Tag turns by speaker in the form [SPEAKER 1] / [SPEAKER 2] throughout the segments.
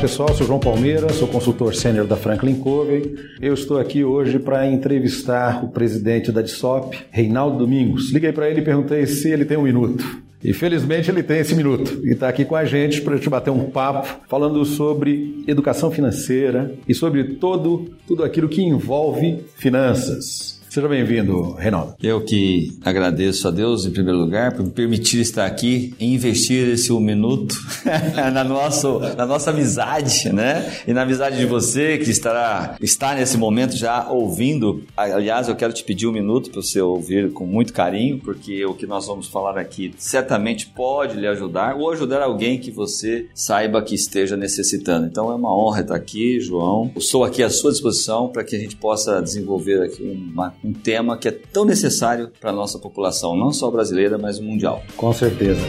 [SPEAKER 1] Pessoal, sou João Palmeira, sou consultor sênior da Franklin Covey. Eu estou aqui hoje para entrevistar o presidente da DSOP, Reinaldo Domingos. Liguei para ele e perguntei se ele tem um minuto. E felizmente ele tem esse minuto e está aqui com a gente para gente bater um papo falando sobre educação financeira e sobre todo, tudo aquilo que envolve finanças. Seja bem-vindo, Reinaldo.
[SPEAKER 2] Eu que agradeço a Deus, em primeiro lugar, por me permitir estar aqui e investir esse um minuto na, nosso, na nossa amizade, né? E na amizade de você que estará está nesse momento já ouvindo. Aliás, eu quero te pedir um minuto para você ouvir com muito carinho, porque o que nós vamos falar aqui certamente pode lhe ajudar ou ajudar alguém que você saiba que esteja necessitando. Então é uma honra estar aqui, João. Eu sou aqui à sua disposição para que a gente possa desenvolver aqui uma um tema que é tão necessário para a nossa população, não só brasileira, mas mundial.
[SPEAKER 1] Com certeza.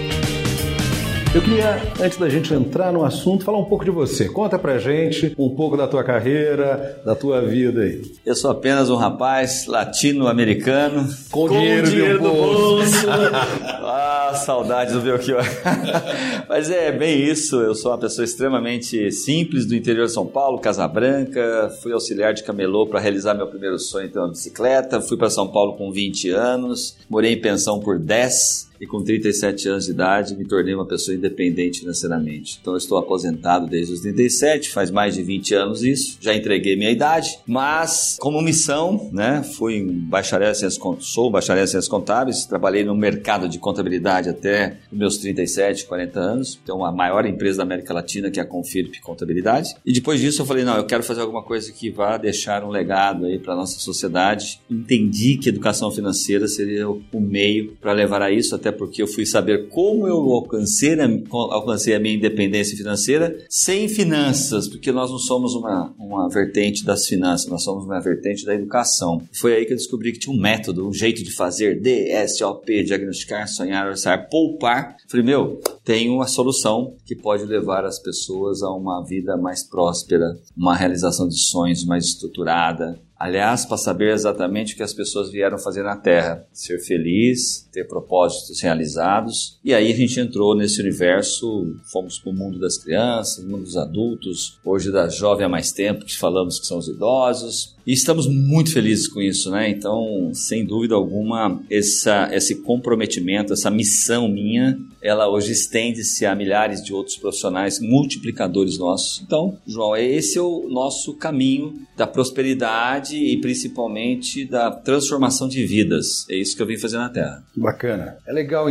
[SPEAKER 1] Eu queria, antes da gente entrar no assunto, falar um pouco de você. Conta pra gente um pouco da tua carreira, da tua vida aí.
[SPEAKER 2] Eu sou apenas um rapaz latino-americano
[SPEAKER 1] com, com dinheiro, dinheiro do bolso.
[SPEAKER 2] ah, saudade do Belchior. Mas é bem isso. Eu sou uma pessoa extremamente simples do interior de São Paulo, Casa Branca. Fui auxiliar de camelô para realizar meu primeiro sonho, ter uma bicicleta. Fui para São Paulo com 20 anos. Morei em pensão por 10 e com 37 anos de idade me tornei uma pessoa independente financeiramente. Então eu estou aposentado desde os 37, faz mais de 20 anos isso, já entreguei minha idade, mas como missão, né, fui bacharel em sou bacharel em ciências contábeis, trabalhei no mercado de contabilidade até meus 37, 40 anos, então a maior empresa da América Latina que é a Confirp Contabilidade. E depois disso eu falei, não, eu quero fazer alguma coisa que vá deixar um legado aí para nossa sociedade. Entendi que educação financeira seria o meio para levar a isso até até porque eu fui saber como eu alcancei a, alcancei a minha independência financeira sem finanças, porque nós não somos uma, uma vertente das finanças, nós somos uma vertente da educação. Foi aí que eu descobri que tinha um método, um jeito de fazer DSOP, diagnosticar, sonhar, orçar, poupar. Falei, meu, tem uma solução que pode levar as pessoas a uma vida mais próspera, uma realização de sonhos mais estruturada, Aliás, para saber exatamente o que as pessoas vieram fazer na Terra: ser feliz, ter propósitos realizados. E aí a gente entrou nesse universo, fomos para o mundo das crianças, mundo dos adultos, hoje da jovem há mais tempo, que falamos que são os idosos. E estamos muito felizes com isso, né? Então, sem dúvida alguma, essa, esse comprometimento, essa missão minha, ela hoje estende-se a milhares de outros profissionais multiplicadores nossos. Então, João, esse é o nosso caminho da prosperidade e principalmente da transformação de vidas. É isso que eu vim fazer na Terra.
[SPEAKER 1] Bacana. É legal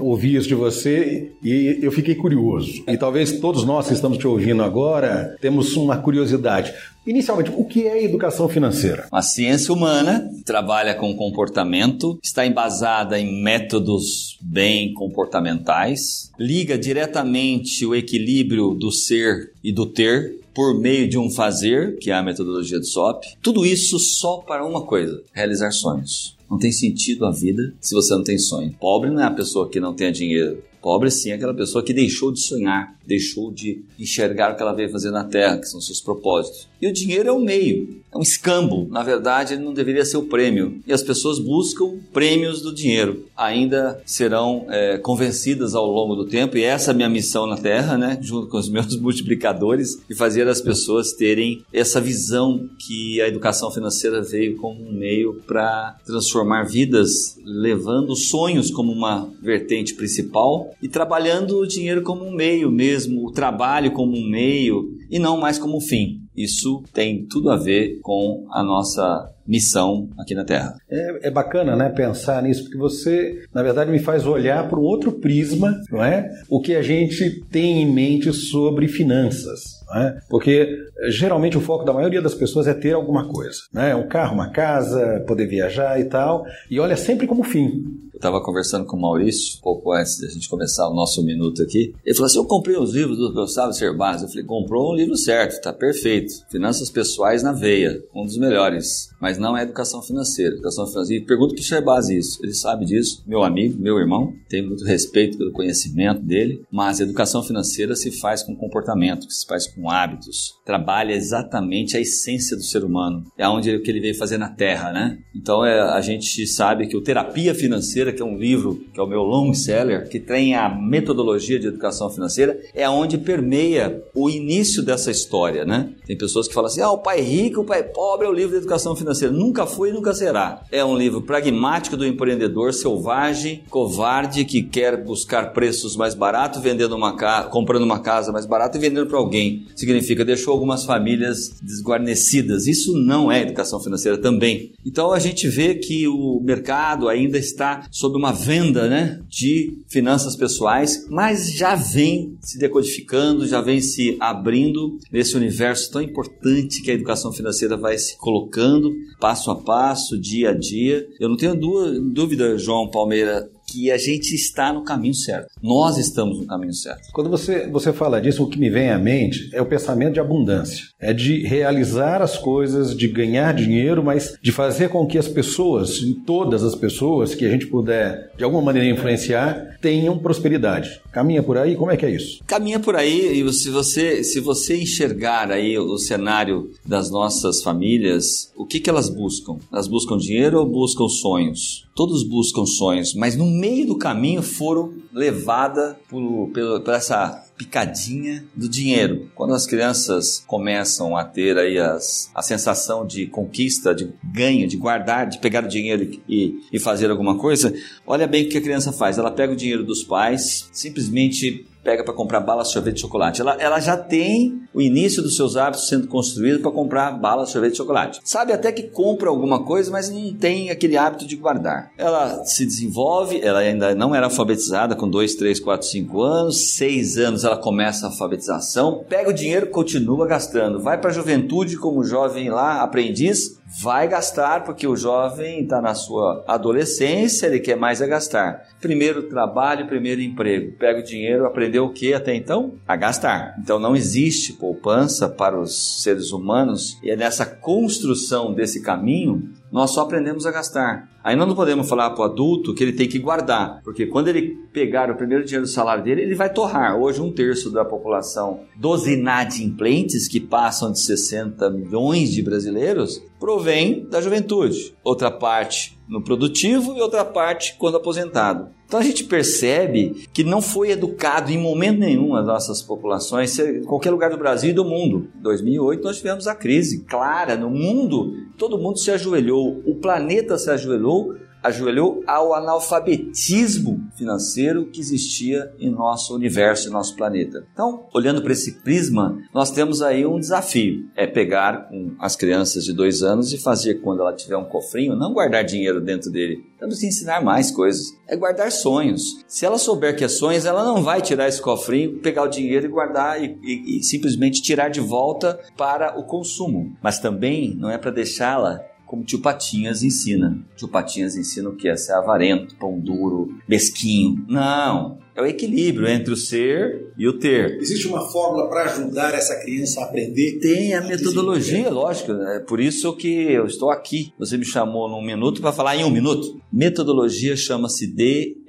[SPEAKER 1] ouvir isso de você e eu fiquei curioso. E talvez todos nós que estamos te ouvindo agora temos uma curiosidade. Inicialmente, o que é educação financeira?
[SPEAKER 2] A ciência humana trabalha com comportamento, está embasada em métodos bem comportamentais, liga diretamente o equilíbrio do ser e do ter por meio de um fazer, que é a metodologia do SOP. Tudo isso só para uma coisa: realizar sonhos. Não tem sentido a vida se você não tem sonho. Pobre não é a pessoa que não tem dinheiro. Pobre sim é aquela pessoa que deixou de sonhar, deixou de enxergar o que ela veio fazer na Terra, que são seus propósitos. E o dinheiro é o meio, é um escambo. Na verdade, ele não deveria ser o prêmio. E as pessoas buscam prêmios do dinheiro. Ainda serão é, convencidas ao longo do tempo, e essa é a minha missão na Terra, né? junto com os meus multiplicadores, e fazer as pessoas terem essa visão que a educação financeira veio como um meio para transformar vidas, levando sonhos como uma vertente principal e trabalhando o dinheiro como um meio mesmo, o trabalho como um meio e não mais como um fim. Isso tem tudo a ver com a nossa missão aqui na Terra.
[SPEAKER 1] É, é, bacana, né, pensar nisso, porque você, na verdade, me faz olhar para um outro prisma, não é? O que a gente tem em mente sobre finanças. É? Porque geralmente o foco da maioria das pessoas é ter alguma coisa, né? Um carro, uma casa, poder viajar e tal, e olha sempre como fim.
[SPEAKER 2] Estava conversando com o Maurício, pouco antes da gente começar o nosso minuto aqui. Ele falou assim: Eu comprei os livros do Gustavo Cerbasi. Eu falei: Comprou um livro certo, tá perfeito. Finanças Pessoais na Veia, um dos melhores mas não é educação financeira. Educação financeira, e pergunto que Sherbaz isso. Ele sabe disso, meu amigo, meu irmão, tenho muito respeito pelo conhecimento dele, mas educação financeira se faz com comportamento, se faz com hábitos, trabalha exatamente a essência do ser humano, é onde que ele veio fazer na Terra, né? Então é, a gente sabe que o Terapia Financeira, que é um livro que é o meu long seller, que tem a metodologia de educação financeira, é onde permeia o início dessa história, né? Tem pessoas que falam assim: ah, o pai rico, o pai pobre é o livro de educação financeira. Nunca foi e nunca será. É um livro pragmático do empreendedor selvagem, covarde, que quer buscar preços mais baratos, vendendo uma casa, comprando uma casa mais barata e vendendo para alguém. Significa deixou algumas famílias desguarnecidas. Isso não é educação financeira também. Então a gente vê que o mercado ainda está sob uma venda, né, de finanças pessoais, mas já vem se decodificando, já vem se abrindo nesse universo tão importante que a educação financeira vai se colocando passo a passo, dia a dia. Eu não tenho dúvida, João Palmeira, que a gente está no caminho certo. Nós estamos no caminho certo.
[SPEAKER 1] Quando você, você fala disso, o que me vem à mente é o pensamento de abundância. É de realizar as coisas, de ganhar dinheiro, mas de fazer com que as pessoas, todas as pessoas que a gente puder de alguma maneira influenciar, tenham prosperidade. Caminha por aí? Como é que é isso?
[SPEAKER 2] Caminha por aí e se você, se você enxergar aí o cenário das nossas famílias, o que, que elas buscam? Elas buscam dinheiro ou buscam sonhos? Todos buscam sonhos, mas no meio do caminho foram levadas por, por, por essa picadinha do dinheiro. Quando as crianças começam a ter aí as, a sensação de conquista, de ganho, de guardar, de pegar o dinheiro e, e fazer alguma coisa, olha bem o que a criança faz. Ela pega o dinheiro dos pais, simplesmente pega para comprar bala, sorvete de chocolate. Ela, ela já tem o início dos seus hábitos sendo construído para comprar bala, sorvete de chocolate. Sabe até que compra alguma coisa, mas não tem aquele hábito de guardar. Ela se desenvolve, ela ainda não era alfabetizada com 2, 3, 4, 5 anos, 6 anos ela começa a alfabetização, pega o dinheiro, continua gastando. Vai para a juventude como jovem lá, aprendiz, vai gastar porque o jovem está na sua adolescência, ele quer mais é gastar. Primeiro trabalho, primeiro emprego. Pega o dinheiro, aprendeu o que até então? A gastar. Então não existe poupança para os seres humanos e é nessa construção desse caminho nós só aprendemos a gastar. Aí nós não podemos falar para o adulto que ele tem que guardar, porque quando ele pegar o primeiro dinheiro do salário dele, ele vai torrar. Hoje, um terço da população dos inadimplentes, que passam de 60 milhões de brasileiros, provém da juventude. Outra parte no produtivo e outra parte quando aposentado. Então a gente percebe que não foi educado em momento nenhum as nossas populações, em qualquer lugar do Brasil e do mundo. Em 2008 nós tivemos a crise clara no mundo, todo mundo se ajoelhou, o planeta se ajoelhou ajoelhou ao analfabetismo financeiro que existia em nosso universo, em nosso planeta. Então, olhando para esse prisma, nós temos aí um desafio: é pegar com as crianças de dois anos e fazer quando ela tiver um cofrinho, não guardar dinheiro dentro dele. Temos que ensinar mais coisas. É guardar sonhos. Se ela souber que é sonhos, ela não vai tirar esse cofrinho, pegar o dinheiro e guardar e, e, e simplesmente tirar de volta para o consumo. Mas também não é para deixá-la como tio Patinhas ensina. Tio Patinhas ensina o que é ser avarento, pão duro, mesquinho. Não, é o equilíbrio entre o ser e o ter.
[SPEAKER 3] Existe uma fórmula para ajudar essa criança a aprender?
[SPEAKER 2] Tem a metodologia, lógico. É por isso que eu estou aqui. Você me chamou num minuto para falar em um minuto. Metodologia chama-se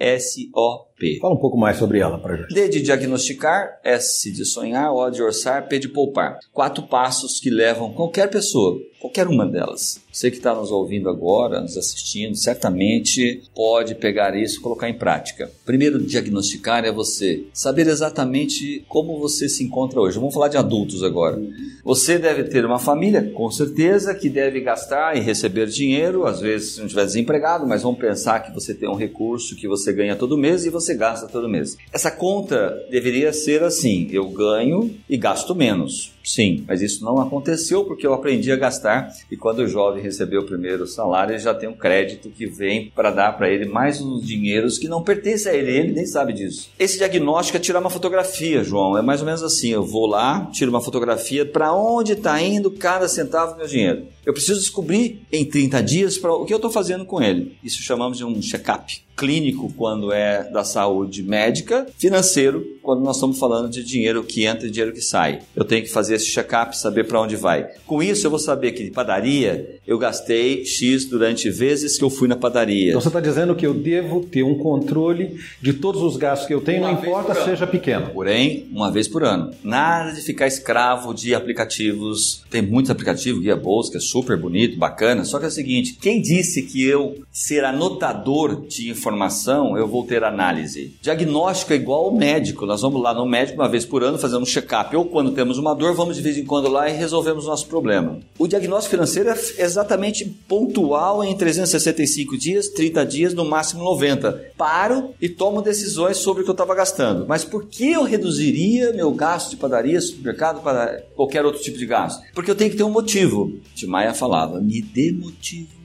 [SPEAKER 2] DSO
[SPEAKER 1] Fala um pouco mais sobre ela para gente.
[SPEAKER 2] D de diagnosticar, S de sonhar, O de orçar, P de poupar. Quatro passos que levam qualquer pessoa, qualquer uma delas. Você que está nos ouvindo agora, nos assistindo, certamente pode pegar isso e colocar em prática. Primeiro, diagnosticar é você saber exatamente como você se encontra hoje. Vamos falar de adultos agora. Você deve ter uma família, com certeza, que deve gastar e receber dinheiro, às vezes se não estiver desempregado, mas vamos pensar que você tem um recurso que você ganha todo mês e você você gasta todo mês. Essa conta deveria ser assim: eu ganho e gasto menos. Sim, mas isso não aconteceu porque eu aprendi a gastar e quando o jovem recebeu o primeiro salário, ele já tem um crédito que vem para dar para ele mais uns dinheiros que não pertencem a ele, ele nem sabe disso. Esse diagnóstico é tirar uma fotografia, João, é mais ou menos assim, eu vou lá, tiro uma fotografia para onde está indo cada centavo do meu dinheiro. Eu preciso descobrir em 30 dias para o que eu estou fazendo com ele. Isso chamamos de um check-up. clínico quando é da saúde médica, financeiro quando nós estamos falando de dinheiro que entra e dinheiro que sai. Eu tenho que fazer esse check-up, saber para onde vai. Com isso, eu vou saber que de padaria eu gastei X durante vezes que eu fui na padaria.
[SPEAKER 1] Então você está dizendo que eu devo ter um controle de todos os gastos que eu tenho, uma não importa seja pequeno.
[SPEAKER 2] Porém, uma vez por ano. Nada de ficar escravo de aplicativos. Tem muitos aplicativos, Guia Bolsa, que é super bonito, bacana. Só que é o seguinte: quem disse que eu ser anotador de informação, eu vou ter análise? Diagnóstico é igual ao médico. Nós vamos lá no médico uma vez por ano, fazendo um check-up. Ou quando temos uma dor, vamos de vez em quando lá e resolvemos nosso problema. O diagnóstico financeiro é exatamente pontual em 365 dias, 30 dias, no máximo 90. Paro e tomo decisões sobre o que eu estava gastando. Mas por que eu reduziria meu gasto de padaria, supermercado, para qualquer outro tipo de gasto? Porque eu tenho que ter um motivo. Timaya falava, me dê motivo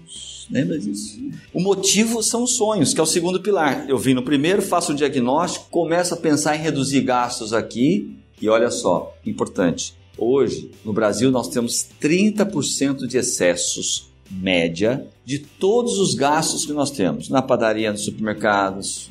[SPEAKER 2] Lembra disso? O motivo são os sonhos, que é o segundo pilar. Eu vim no primeiro, faço o diagnóstico, começo a pensar em reduzir gastos aqui e olha só, importante. Hoje, no Brasil, nós temos 30% de excessos média de todos os gastos que nós temos na padaria, nos supermercados,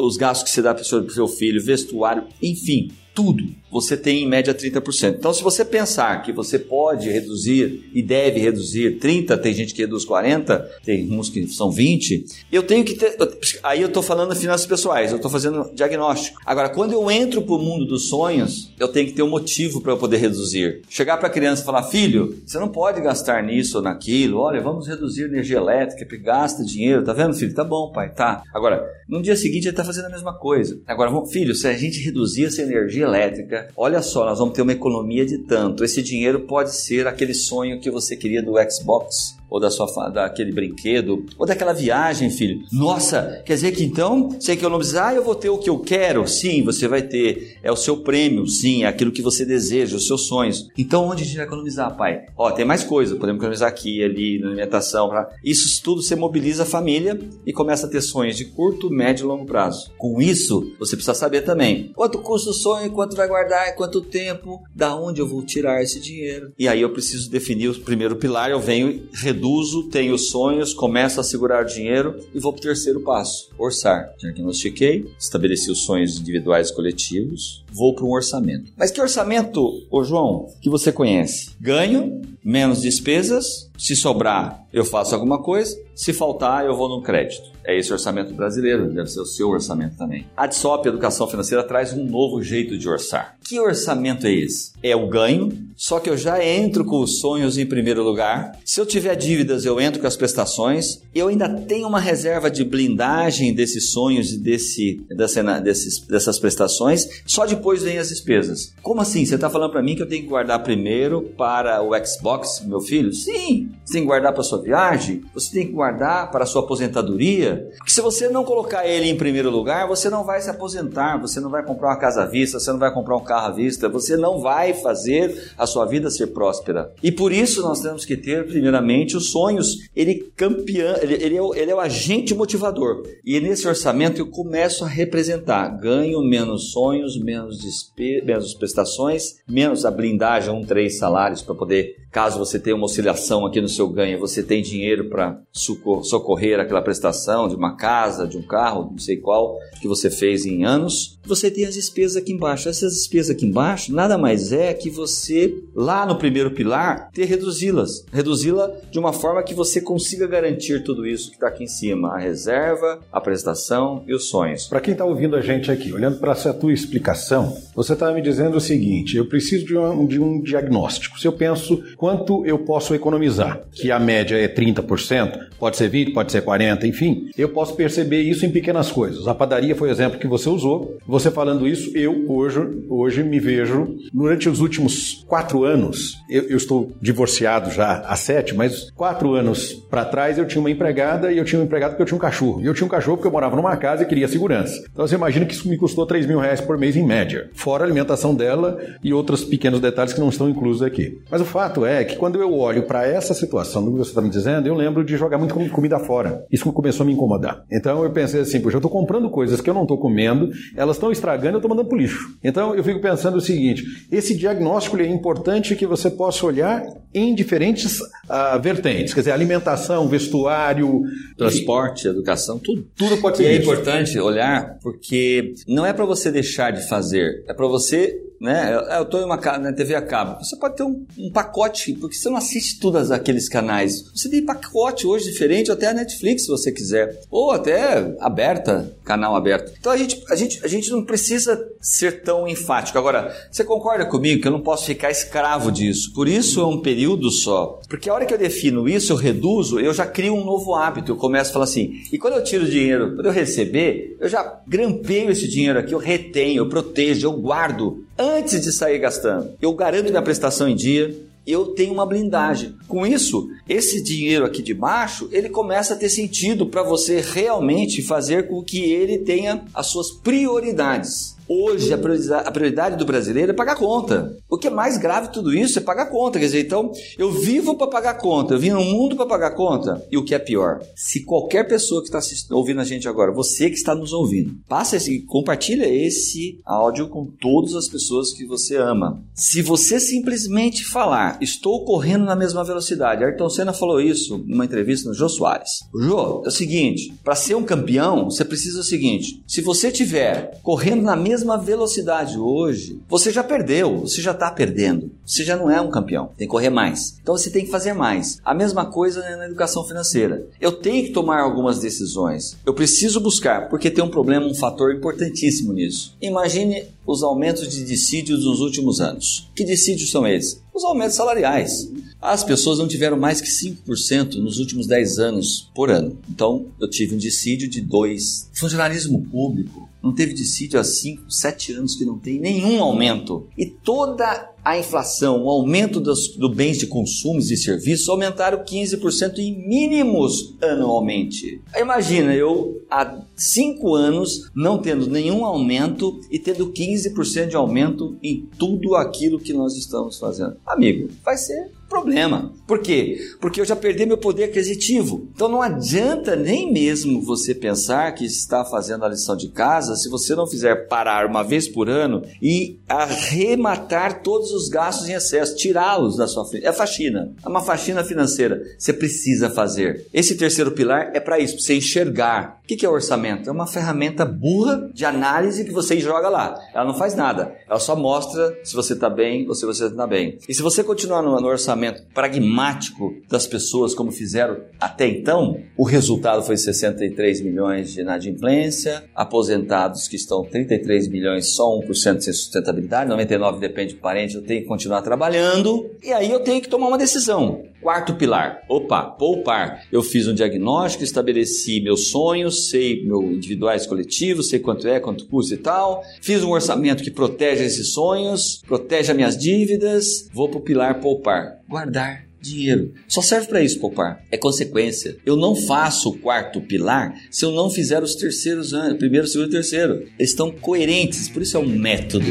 [SPEAKER 2] os gastos que você dá para o seu filho, vestuário, enfim, tudo você tem em média 30%. Então, se você pensar que você pode reduzir e deve reduzir 30%, tem gente que reduz 40%, tem uns que são 20%, eu tenho que ter. Aí eu estou falando finanças pessoais, eu estou fazendo diagnóstico. Agora, quando eu entro para o mundo dos sonhos, eu tenho que ter um motivo para eu poder reduzir. Chegar para a criança e falar: filho, você não pode gastar nisso ou naquilo, olha, vamos reduzir energia elétrica, porque gasta dinheiro, tá vendo, filho? Tá bom, pai, tá. Agora, no dia seguinte ele está fazendo a mesma coisa. Agora, filho, se a gente reduzir essa energia elétrica, olha só, nós vamos ter uma economia de tanto. Esse dinheiro pode ser aquele sonho que você queria do Xbox ou da sua daquele brinquedo, ou daquela viagem, filho. Nossa, quer dizer que então você economizar, ah, eu vou ter o que eu quero? Sim, você vai ter. É o seu prêmio, sim, é aquilo que você deseja, os seus sonhos. Então, onde a gente vai economizar, pai? Ó, tem mais coisa, podemos economizar aqui, ali, na alimentação. Pra... Isso tudo você mobiliza a família e começa a ter sonhos de curto, médio e longo prazo. Com isso, você precisa saber também quanto custa o sonho, quanto vai guardar, quanto tempo, da onde eu vou tirar esse dinheiro. E aí eu preciso definir o primeiro pilar, eu venho reduzo reduzo, tenho sonhos, começo a segurar dinheiro e vou para o terceiro passo, orçar. Diagnostiquei, estabeleci os sonhos individuais e coletivos, vou para um orçamento. Mas que orçamento, ô João, que você conhece? Ganho, menos despesas, se sobrar eu faço alguma coisa, se faltar eu vou no crédito. É esse orçamento brasileiro, deve ser o seu orçamento também. A DSOP, Educação Financeira, traz um novo jeito de orçar. Que orçamento é esse? É o ganho, só que eu já entro com os sonhos em primeiro lugar. Se eu tiver dívidas, eu entro com as prestações. Eu ainda tenho uma reserva de blindagem desses sonhos e desse, dessa, desses, dessas prestações. Só depois vem as despesas. Como assim? Você está falando para mim que eu tenho que guardar primeiro para o Xbox, meu filho? Sim! Você tem que guardar para sua viagem, você tem que guardar para a sua aposentadoria. Porque se você não colocar ele em primeiro lugar, você não vai se aposentar, você não vai comprar uma casa à vista, você não vai comprar um carro à vista, você não vai fazer a sua vida ser próspera. E por isso nós temos que ter, primeiramente, os sonhos. Ele campeão, ele, ele, é, o, ele é o agente motivador. E nesse orçamento eu começo a representar ganho menos sonhos, menos, despe menos prestações, menos a blindagem, um, três salários para poder, caso você tenha uma oscilação aqui no seu ganho, você tem dinheiro para socorrer aquela prestação de uma casa, de um carro, não sei qual, que você fez em anos. Você tem as despesas aqui embaixo. Essas despesas aqui embaixo nada mais é que você, lá no primeiro pilar, ter reduzi-las. Reduzi-la de uma forma que você consiga garantir tudo isso que está aqui em cima: a reserva, a prestação e os sonhos.
[SPEAKER 1] Para quem está ouvindo a gente aqui, olhando para essa tua explicação, você está me dizendo o seguinte: eu preciso de um, de um diagnóstico. Se eu penso quanto eu posso economizar, que a média é 30%, pode ser 20%, pode ser 40%, enfim, eu posso perceber isso em pequenas coisas. A padaria foi o exemplo que você usou. Você falando isso, eu hoje, hoje me vejo, durante os últimos quatro anos, eu, eu estou divorciado já há sete, mas quatro anos para trás eu tinha uma empregada e eu tinha um empregado porque eu tinha um cachorro. E eu tinha um cachorro porque eu morava numa casa e queria segurança. Então você imagina que isso me custou 3 mil reais por mês em média, fora a alimentação dela e outros pequenos detalhes que não estão inclusos aqui. Mas o fato é que quando eu olho para essa situação do que você está me dizendo, eu lembro de jogar muito comida fora. Isso começou a me incomodar. Então eu pensei assim, poxa, eu estou comprando coisas que eu não estou comendo, elas estão estragando, eu estou mandando para lixo. Então eu fico pensando o seguinte: esse diagnóstico é importante que você possa olhar em diferentes uh, vertentes, quer dizer, alimentação, vestuário,
[SPEAKER 2] transporte, e... educação, tudo.
[SPEAKER 1] Tudo pode ser.
[SPEAKER 2] E é importante olhar porque não é para você deixar de fazer, é para você né? Eu estou em uma na TV a cabo. Você pode ter um, um, pacote, porque você não assiste todos aqueles canais. Você tem pacote hoje diferente, até a Netflix, se você quiser. Ou até aberta, canal aberto. Então a gente, a gente, a gente não precisa ser tão enfático. Agora, você concorda comigo que eu não posso ficar escravo disso? Por isso é um período só. Porque a hora que eu defino isso, eu reduzo, eu já crio um novo hábito. Eu começo a falar assim, e quando eu tiro dinheiro, quando eu receber, eu já grampeio esse dinheiro aqui, eu retenho, eu protejo, eu guardo antes de sair gastando. Eu garanto minha prestação em dia, eu tenho uma blindagem. Com isso, esse dinheiro aqui de baixo, ele começa a ter sentido para você realmente fazer com que ele tenha as suas prioridades. Hoje, a prioridade, a prioridade, do brasileiro é pagar conta. O que é mais grave tudo isso é pagar conta. Quer dizer, então, eu vivo para pagar conta, eu vim no mundo para pagar conta. E o que é pior, se qualquer pessoa que está ouvindo a gente agora, você que está nos ouvindo, passa esse, compartilha esse áudio com todas as pessoas que você ama. Se você simplesmente falar, estou correndo na mesma velocidade, Ayrton Senna falou isso numa entrevista no Jô Soares. Jô, é o seguinte, para ser um campeão, você precisa o seguinte, se você tiver correndo na mesma mesma velocidade hoje, você já perdeu, você já está perdendo. Você já não é um campeão, tem que correr mais. Então você tem que fazer mais. A mesma coisa na educação financeira. Eu tenho que tomar algumas decisões. Eu preciso buscar, porque tem um problema, um fator importantíssimo nisso. Imagine os aumentos de dissídios nos últimos anos. Que dissídios são esses? Os aumentos salariais. As pessoas não tiveram mais que 5% nos últimos 10 anos por ano. Então, eu tive um dissídio de 2. Funcionalismo público não teve dissídio há 5, 7 anos que não tem nenhum aumento. E toda a inflação, o aumento dos do bens de consumo e serviços aumentaram 15% em mínimos anualmente. Imagina eu há 5 anos não tendo nenhum aumento e tendo 15% de aumento em tudo aquilo que nós estamos fazendo. Amigo, vai ser problema. Por quê? Porque eu já perdi meu poder aquisitivo. Então não adianta nem mesmo você pensar que está fazendo a lição de casa se você não fizer parar uma vez por ano e arrematar todos os gastos em excesso, tirá-los da sua frente. É faxina, é uma faxina financeira. Você precisa fazer. Esse terceiro pilar é para isso, para você enxergar. O que é orçamento? É uma ferramenta burra de análise que você joga lá. Ela não faz nada. Ela só mostra se você está bem ou se você não está bem. E se você continuar no, no orçamento pragmático das pessoas, como fizeram até então, o resultado foi 63 milhões de inadimplência, aposentados que estão 33 milhões, só 1% sem sustentabilidade, 99 depende do parente, eu tenho que continuar trabalhando, e aí eu tenho que tomar uma decisão. Quarto pilar, opa, poupar. Eu fiz um diagnóstico, estabeleci meus sonhos, sei meu individuais coletivos, sei quanto é, quanto custa e tal. Fiz um orçamento que protege esses sonhos, protege as minhas dívidas. Vou para o pilar poupar. Guardar dinheiro. Só serve para isso poupar. É consequência. Eu não faço o quarto pilar se eu não fizer os terceiros anos, primeiro, segundo e terceiro. Eles estão coerentes, por isso é um método.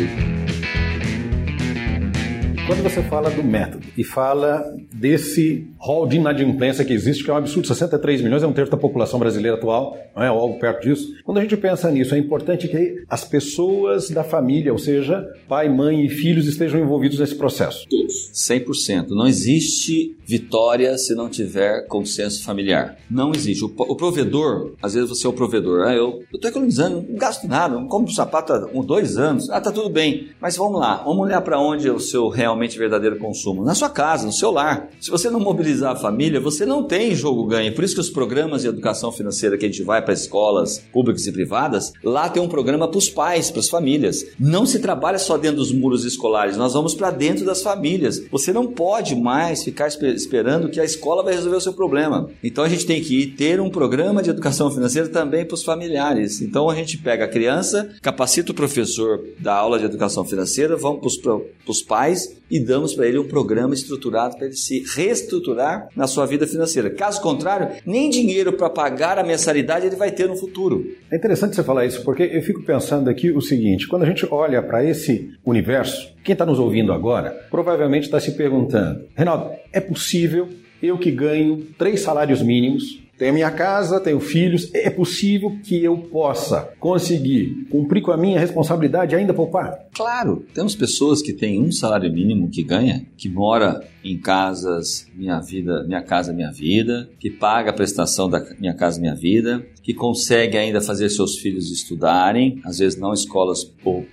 [SPEAKER 1] Quando você fala do método e fala desse rol de inadimplência que existe, que é um absurdo, 63 milhões é um terço da população brasileira atual, não é algo perto disso. Quando a gente pensa nisso, é importante que as pessoas da família, ou seja, pai, mãe e filhos, estejam envolvidos nesse processo.
[SPEAKER 2] 100%. Não existe vitória se não tiver consenso familiar. Não existe. O, o provedor, às vezes você é o provedor, ah, eu estou economizando, não gasto nada, não compro sapato há um, dois anos, ah, tá tudo bem. Mas vamos lá, vamos olhar para onde é o seu real realmente verdadeiro consumo? Na sua casa, no seu lar. Se você não mobilizar a família, você não tem jogo ganho. Por isso que os programas de educação financeira que a gente vai para escolas públicas e privadas, lá tem um programa para os pais, para as famílias. Não se trabalha só dentro dos muros escolares, nós vamos para dentro das famílias. Você não pode mais ficar esperando que a escola vai resolver o seu problema. Então a gente tem que ter um programa de educação financeira também para os familiares. Então a gente pega a criança, capacita o professor da aula de educação financeira, vamos para os pais e damos para ele um programa estruturado para ele se reestruturar na sua vida financeira. Caso contrário, nem dinheiro para pagar a mensalidade ele vai ter no futuro.
[SPEAKER 1] É interessante você falar isso, porque eu fico pensando aqui o seguinte: quando a gente olha para esse universo, quem está nos ouvindo agora provavelmente está se perguntando, Reinaldo, é possível eu que ganho três salários mínimos tenho minha casa, tenho filhos. É possível que eu possa conseguir cumprir com a minha responsabilidade e ainda poupar?
[SPEAKER 2] Claro. Temos pessoas que têm um salário mínimo que ganha, que mora em casas Minha Vida, Minha Casa Minha Vida, que paga a prestação da Minha Casa Minha Vida, que consegue ainda fazer seus filhos estudarem, às vezes não escolas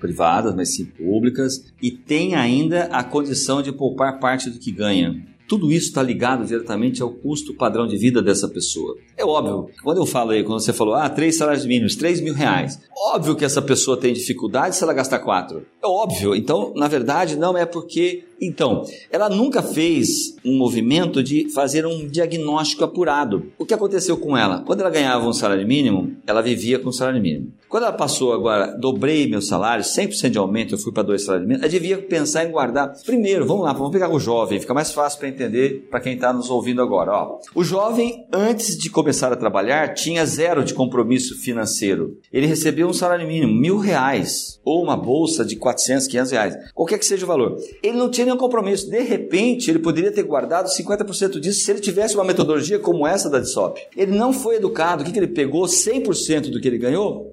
[SPEAKER 2] privadas, mas sim públicas, e tem ainda a condição de poupar parte do que ganha. Tudo isso está ligado diretamente ao custo padrão de vida dessa pessoa. É óbvio, quando eu falo aí, quando você falou, ah, três salários mínimos, três mil reais, óbvio que essa pessoa tem dificuldade se ela gastar quatro. É óbvio. Então, na verdade, não é porque então, ela nunca fez um movimento de fazer um diagnóstico apurado. O que aconteceu com ela? Quando ela ganhava um salário mínimo, ela vivia com salário mínimo. Quando ela passou agora, dobrei meu salário, 100% de aumento, eu fui para dois salários mínimos, ela devia pensar em guardar. Primeiro, vamos lá, vamos pegar o jovem, fica mais fácil para entender para quem está nos ouvindo agora. Ó, o jovem, antes de começar a trabalhar, tinha zero de compromisso financeiro. Ele recebeu um salário mínimo, mil reais, ou uma bolsa de 400, 500 reais, qualquer que seja o valor. Ele não tinha nenhum compromisso. De repente, ele poderia ter guardado 50% disso se ele tivesse uma metodologia como essa da DSOP. Ele não foi educado. O que, que ele pegou? 100% do que ele ganhou?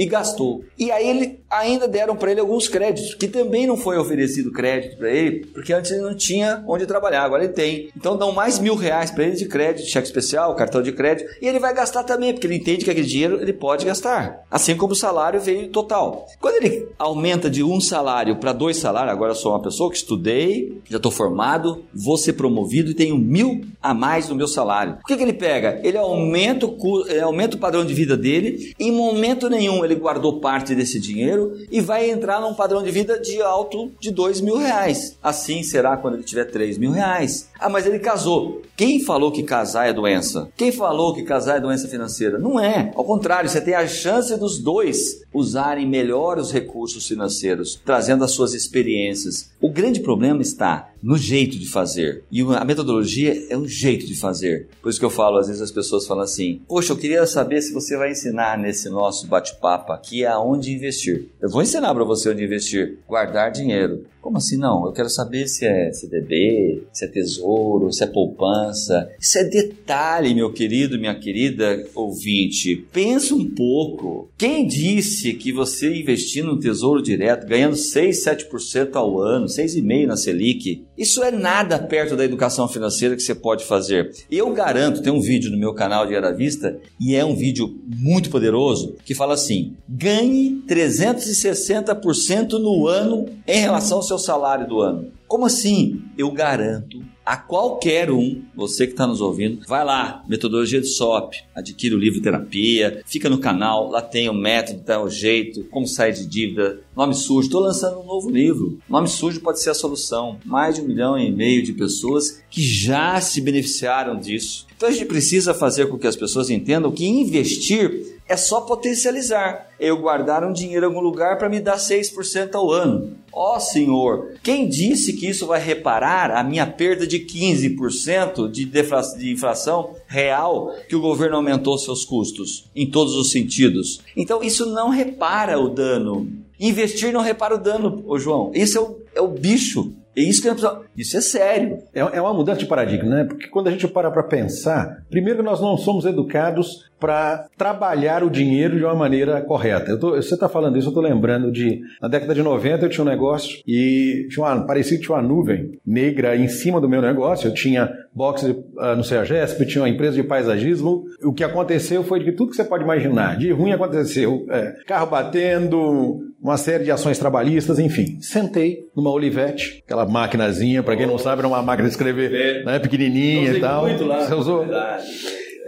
[SPEAKER 2] E gastou. E aí ele ainda deram para ele alguns créditos, que também não foi oferecido crédito para ele, porque antes ele não tinha onde trabalhar, agora ele tem. Então dão mais mil reais para ele de crédito, cheque especial, cartão de crédito, e ele vai gastar também, porque ele entende que aquele dinheiro ele pode gastar. Assim como o salário veio total. Quando ele aumenta de um salário para dois salários, agora eu sou uma pessoa que estudei, já estou formado, vou ser promovido e tenho mil a mais no meu salário. O que, que ele pega? Ele aumenta o, aumenta o padrão de vida dele, em momento nenhum ele guardou parte desse dinheiro e vai entrar num padrão de vida de alto de dois mil reais. Assim será quando ele tiver três mil reais. Ah, mas ele casou. Quem falou que casar é doença? Quem falou que casar é doença financeira? Não é. Ao contrário, você tem a chance dos dois usarem melhor os recursos financeiros, trazendo as suas experiências. O grande problema está no jeito de fazer. E a metodologia é um jeito de fazer. Por isso que eu falo, às vezes as pessoas falam assim: Poxa, eu queria saber se você vai ensinar nesse nosso bate-papo aqui aonde investir. Eu vou ensinar para você onde investir. Guardar dinheiro. Como assim não? Eu quero saber se é CDB, se é tesouro, se é poupança. Isso é detalhe, meu querido, minha querida ouvinte. Pensa um pouco. Quem disse que você investir no tesouro direto, ganhando 6, 7% ao ano, 6,5% na Selic, isso é nada perto da educação financeira que você pode fazer. Eu garanto, tem um vídeo no meu canal de Era Vista e é um vídeo muito poderoso que fala assim: ganhe 360% no ano em relação ao seu salário do ano. Como assim? Eu garanto a qualquer um, você que está nos ouvindo, vai lá, metodologia de SOP, adquire o livro Terapia, fica no canal, lá tem o método, tá o jeito, como sair de dívida, nome sujo. Estou lançando um novo livro. Nome sujo pode ser a solução. Mais de um milhão e meio de pessoas que já se beneficiaram disso. Então a gente precisa fazer com que as pessoas entendam que investir é só potencializar. Eu guardar um dinheiro em algum lugar para me dar 6% ao ano. Ó oh, Senhor, quem disse que isso vai reparar a minha perda de 15% de, de inflação real que o governo aumentou seus custos em todos os sentidos? Então isso não repara o dano. Investir não repara o dano, ô João. Isso é o, é o bicho. É isso que é, isso é sério.
[SPEAKER 1] É, é uma mudança de paradigma, né? Porque quando a gente para para pensar, primeiro nós não somos educados para trabalhar o dinheiro de uma maneira correta. Tô, você está falando isso, eu estou lembrando de. Na década de 90 eu tinha um negócio e tinha uma, parecia que tinha uma nuvem negra em cima do meu negócio. Eu tinha boxe uh, no CEAGESP, tinha uma empresa de paisagismo. O que aconteceu foi que tudo que você pode imaginar de ruim aconteceu. É, carro batendo, uma série de ações trabalhistas, enfim. Sentei numa Olivetti, aquela maquinazinha, para quem não sabe, era uma máquina de escrever, é. né, pequenininha e tal.
[SPEAKER 2] Muito lá,
[SPEAKER 1] Você usou?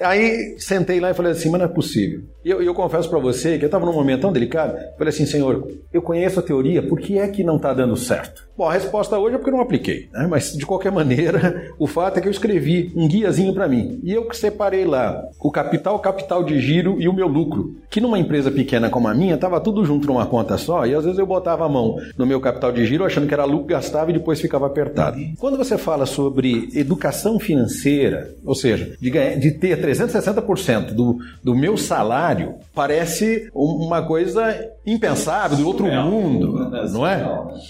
[SPEAKER 1] Aí sentei lá e falei assim, mas não é possível. E eu, eu confesso para você que eu estava num momento tão delicado. Falei assim, Senhor, eu conheço a teoria, por que é que não está dando certo? Bom, a resposta hoje é porque eu não apliquei, né? mas de qualquer maneira, o fato é que eu escrevi um guiazinho para mim e eu que separei lá o capital, capital de giro e o meu lucro, que numa empresa pequena como a minha estava tudo junto numa conta só e às vezes eu botava a mão no meu capital de giro achando que era lucro, gastava e depois ficava apertado. Quando você fala sobre educação financeira, ou seja, de, ganhar, de ter 360% do, do meu salário, parece uma coisa impensável, do outro mundo, não é?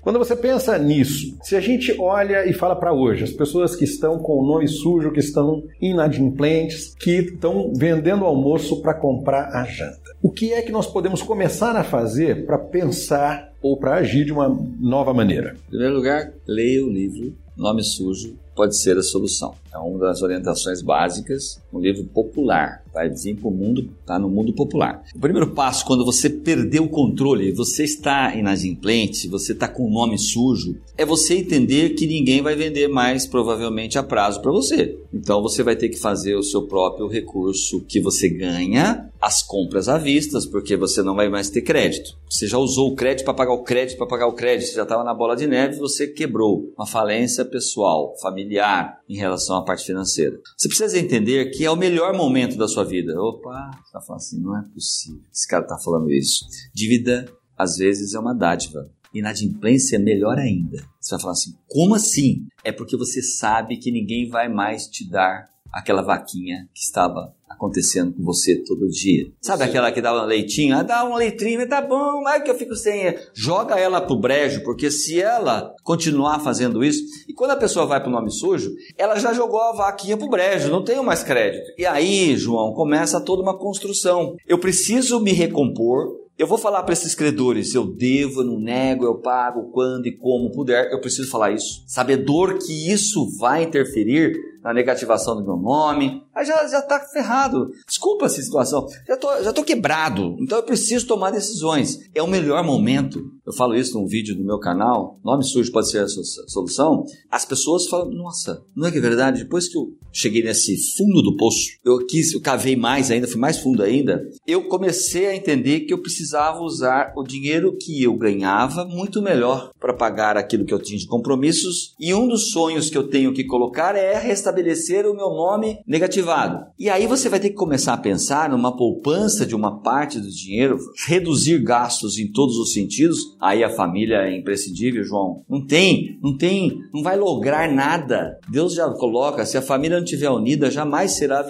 [SPEAKER 1] Quando você pensa nisso, se a gente olha e fala para hoje, as pessoas que estão com o nome sujo, que estão inadimplentes, que estão vendendo almoço para comprar a janta. O que é que nós podemos começar a fazer para pensar ou para agir de uma nova maneira?
[SPEAKER 2] Em primeiro lugar, leia o livro Nome Sujo pode ser a solução. É uma das orientações básicas, um livro popular, vai vir para o mundo, está no mundo popular. O primeiro passo, quando você perdeu o controle, você está inadimplente, você está com o nome sujo, é você entender que ninguém vai vender mais provavelmente a prazo para você. Então você vai ter que fazer o seu próprio recurso que você ganha, as compras à vista, porque você não vai mais ter crédito. Você já usou o crédito para pagar o crédito, para pagar o crédito, você já estava na bola de neve, você quebrou uma falência pessoal, familiar em relação à parte financeira. Você precisa entender que é o melhor momento da sua vida. Opa, você está falando assim, não é possível. Esse cara está falando isso. Dívida, às vezes, é uma dádiva. Inadimplência é melhor ainda. Você vai falar assim, como assim? É porque você sabe que ninguém vai mais te dar aquela vaquinha que estava acontecendo com você todo dia. Sabe Sim. aquela que dá um leitinho? Ah, dá um leitinho, tá bom, mas que eu fico sem. Joga ela pro brejo, porque se ela continuar fazendo isso, e quando a pessoa vai pro nome sujo, ela já jogou a vaquinha pro brejo, não tenho mais crédito. E aí, João, começa toda uma construção. Eu preciso me recompor, eu vou falar para esses credores, eu devo, eu não nego, eu pago quando e como puder, eu preciso falar isso. Sabedor que isso vai interferir na negativação do meu nome, aí já, já tá ferrado. Desculpa essa situação, já tô, já tô quebrado, então eu preciso tomar decisões. É o melhor momento, eu falo isso num vídeo do meu canal, nome sujo pode ser a solução, as pessoas falam, nossa, não é que é verdade? Depois que eu cheguei nesse fundo do poço, eu quis, eu cavei mais ainda, fui mais fundo ainda, eu comecei a entender que eu precisava usar o dinheiro que eu ganhava muito melhor para pagar aquilo que eu tinha de compromissos, e um dos sonhos que eu tenho que colocar é restabelecer estabelecer o meu nome negativado. E aí você vai ter que começar a pensar numa poupança de uma parte do dinheiro, reduzir gastos em todos os sentidos. Aí a família é imprescindível, João. Não tem, não tem, não vai lograr nada. Deus já coloca, se a família não estiver unida, jamais será,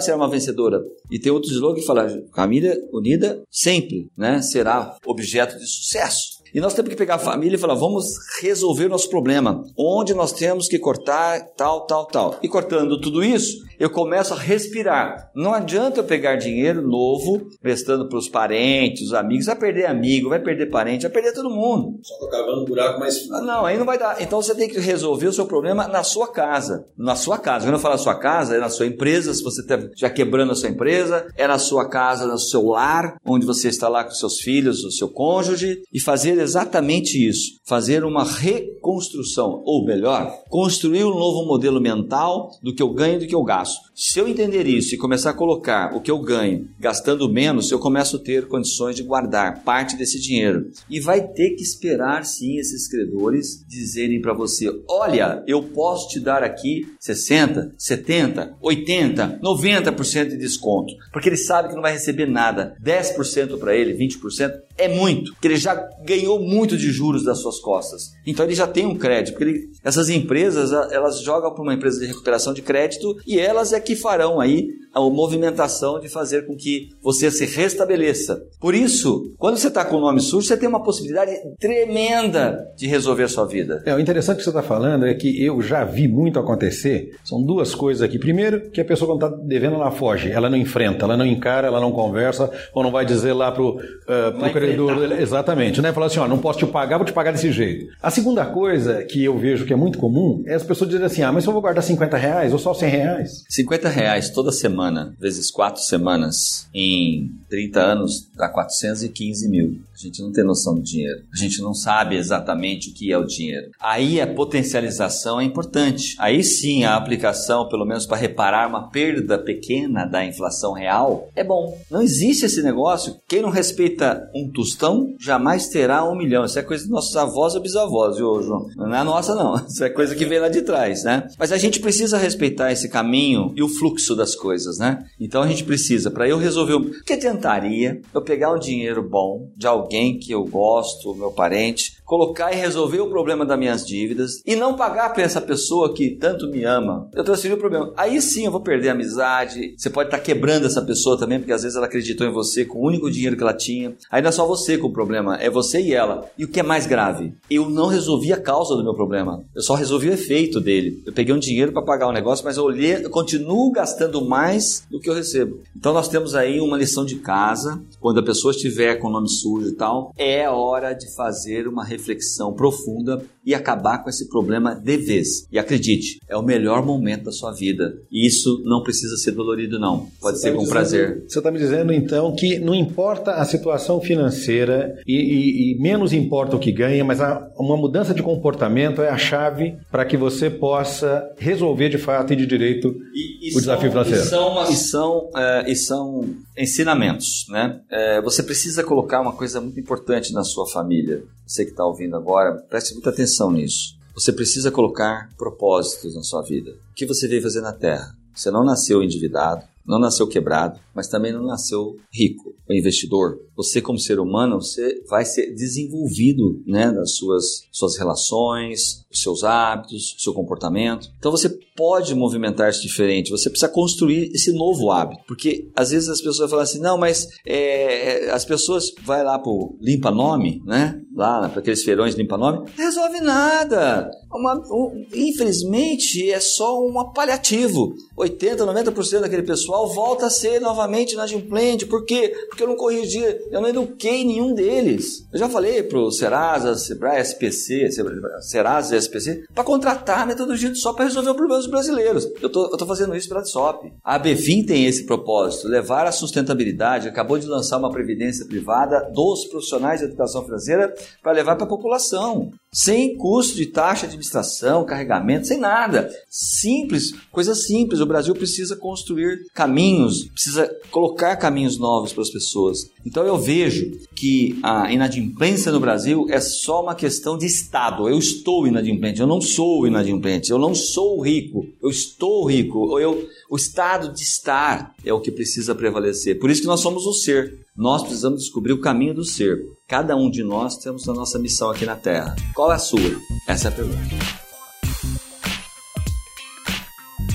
[SPEAKER 2] será uma vencedora. E tem outro slogan que fala: família unida sempre, né? Será objeto de sucesso. E nós temos que pegar a família e falar: vamos resolver o nosso problema. Onde nós temos que cortar tal, tal, tal. E cortando tudo isso, eu começo a respirar. Não adianta eu pegar dinheiro novo, prestando para os parentes, os amigos. Vai perder amigo, vai perder parente, vai perder todo mundo.
[SPEAKER 3] Só tô cavando um buraco mais fundo.
[SPEAKER 2] Não, aí não vai dar. Então você tem que resolver o seu problema na sua casa. Na sua casa. Quando eu falo sua casa, é na sua empresa, se você está já quebrando a sua empresa, é na sua casa, no seu lar, onde você está lá com seus filhos, o seu cônjuge, e fazer exatamente isso, fazer uma reconstrução, ou melhor, construir um novo modelo mental do que eu ganho e do que eu gasto. Se eu entender isso e começar a colocar o que eu ganho gastando menos, eu começo a ter condições de guardar parte desse dinheiro. E vai ter que esperar sim esses credores dizerem para você: olha, eu posso te dar aqui 60, 70, 80, 90% de desconto, porque ele sabe que não vai receber nada. 10% para ele, 20% é muito, porque ele já ganhou muito de juros das suas costas. Então ele já tem um crédito, porque ele, essas empresas elas jogam para uma empresa de recuperação de crédito e elas é que farão aí a movimentação de fazer com que você se restabeleça. Por isso, quando você está com o nome sujo, você tem uma possibilidade tremenda de resolver a sua vida.
[SPEAKER 1] É, o interessante que você está falando é que eu já vi muito acontecer. São duas coisas aqui. Primeiro, que a pessoa quando está devendo, ela foge, ela não enfrenta, ela não encara, ela não conversa, ou não vai dizer lá para o uh, credor. Exatamente, né? Falar assim, ó, não posso te pagar, vou te pagar desse jeito. A segunda coisa que eu vejo que é muito comum é as pessoas dizerem assim, ah, mas eu vou guardar 50 reais ou só 100 reais?
[SPEAKER 2] 50 reais toda semana vezes quatro semanas, em 30 anos, dá 415 mil. A gente não tem noção do dinheiro. A gente não sabe exatamente o que é o dinheiro. Aí a potencialização é importante. Aí sim a aplicação, pelo menos para reparar uma perda pequena da inflação real, é bom. Não existe esse negócio. Quem não respeita um tostão jamais terá um milhão. Isso é coisa dos nossos avós ou bisavós, viu, João? Não é nossa, não. Isso é coisa que vem lá de trás, né? Mas a gente precisa respeitar esse caminho e o fluxo das coisas, né? Então a gente precisa, para eu resolver o. que adiantaria eu pegar um dinheiro bom de alguém que eu gosto, meu parente, colocar e resolver o problema das minhas dívidas e não pagar para essa pessoa que tanto me ama, eu transferi o problema. Aí sim eu vou perder a amizade. Você pode estar tá quebrando essa pessoa também, porque às vezes ela acreditou em você com o único dinheiro que ela tinha. Aí não é só você com o problema, é você e ela. E o que é mais grave? Eu não resolvi a causa do meu problema. Eu só resolvi o efeito dele. Eu peguei um dinheiro para pagar o um negócio, mas eu olhei, eu continuo gastando mais do que eu recebo. Então nós temos aí uma lição de casa, quando a pessoa estiver com o nome sujo e tal, é hora de fazer uma reflexão profunda e acabar com esse problema de vez. E acredite, é o melhor momento da sua vida. E isso não precisa ser dolorido, não. Pode você ser tá com dizendo, prazer.
[SPEAKER 1] Você está me dizendo, então, que não importa a situação financeira e, e, e menos importa o que ganha, mas a, uma mudança de comportamento é a chave para que você possa resolver de fato e de direito e, o desafio são, financeiro.
[SPEAKER 2] E são, e são, é, e são ensinamentos, né? É, você precisa colocar uma coisa muito importante na sua família. Você que está ouvindo agora, preste muita atenção nisso. Você precisa colocar propósitos na sua vida. O que você veio fazer na Terra? Você não nasceu endividado, não nasceu quebrado, mas também não nasceu rico, o investidor. Você como ser humano, você vai ser desenvolvido, né, nas suas suas relações, os seus hábitos, seu comportamento. Então você pode movimentar-se diferente. Você precisa construir esse novo hábito, porque às vezes as pessoas falam assim, não, mas é, as pessoas vai lá pro limpa nome, né, lá para aqueles feirões limpa nome, não resolve nada. Uma, um, infelizmente é só um paliativo. 80, 90% daquele pessoal volta a ser novamente inadimplente. Por quê? Porque eu não corrigi, eu não eduquei nenhum deles. Eu já falei pro Serasa, Sebrae, SPC, Serasa e SPC, para contratar metodologia só para resolver o problema dos brasileiros. Eu tô, eu tô fazendo isso pela SOP. A BVIM tem esse propósito, levar a sustentabilidade. Acabou de lançar uma previdência privada dos profissionais de educação financeira para levar para a população sem custo de taxa de administração, carregamento, sem nada. Simples, coisa simples. O Brasil precisa construir caminhos, precisa colocar caminhos novos para as pessoas. Então eu vejo que a inadimplência no Brasil é só uma questão de Estado. Eu estou inadimplente, eu não sou inadimplente, eu não sou rico, eu estou rico. Eu, o estado de estar é o que precisa prevalecer. Por isso que nós somos o ser. Nós precisamos descobrir o caminho do ser. Cada um de nós temos a nossa missão aqui na Terra. Qual é a sua? Essa é a pergunta.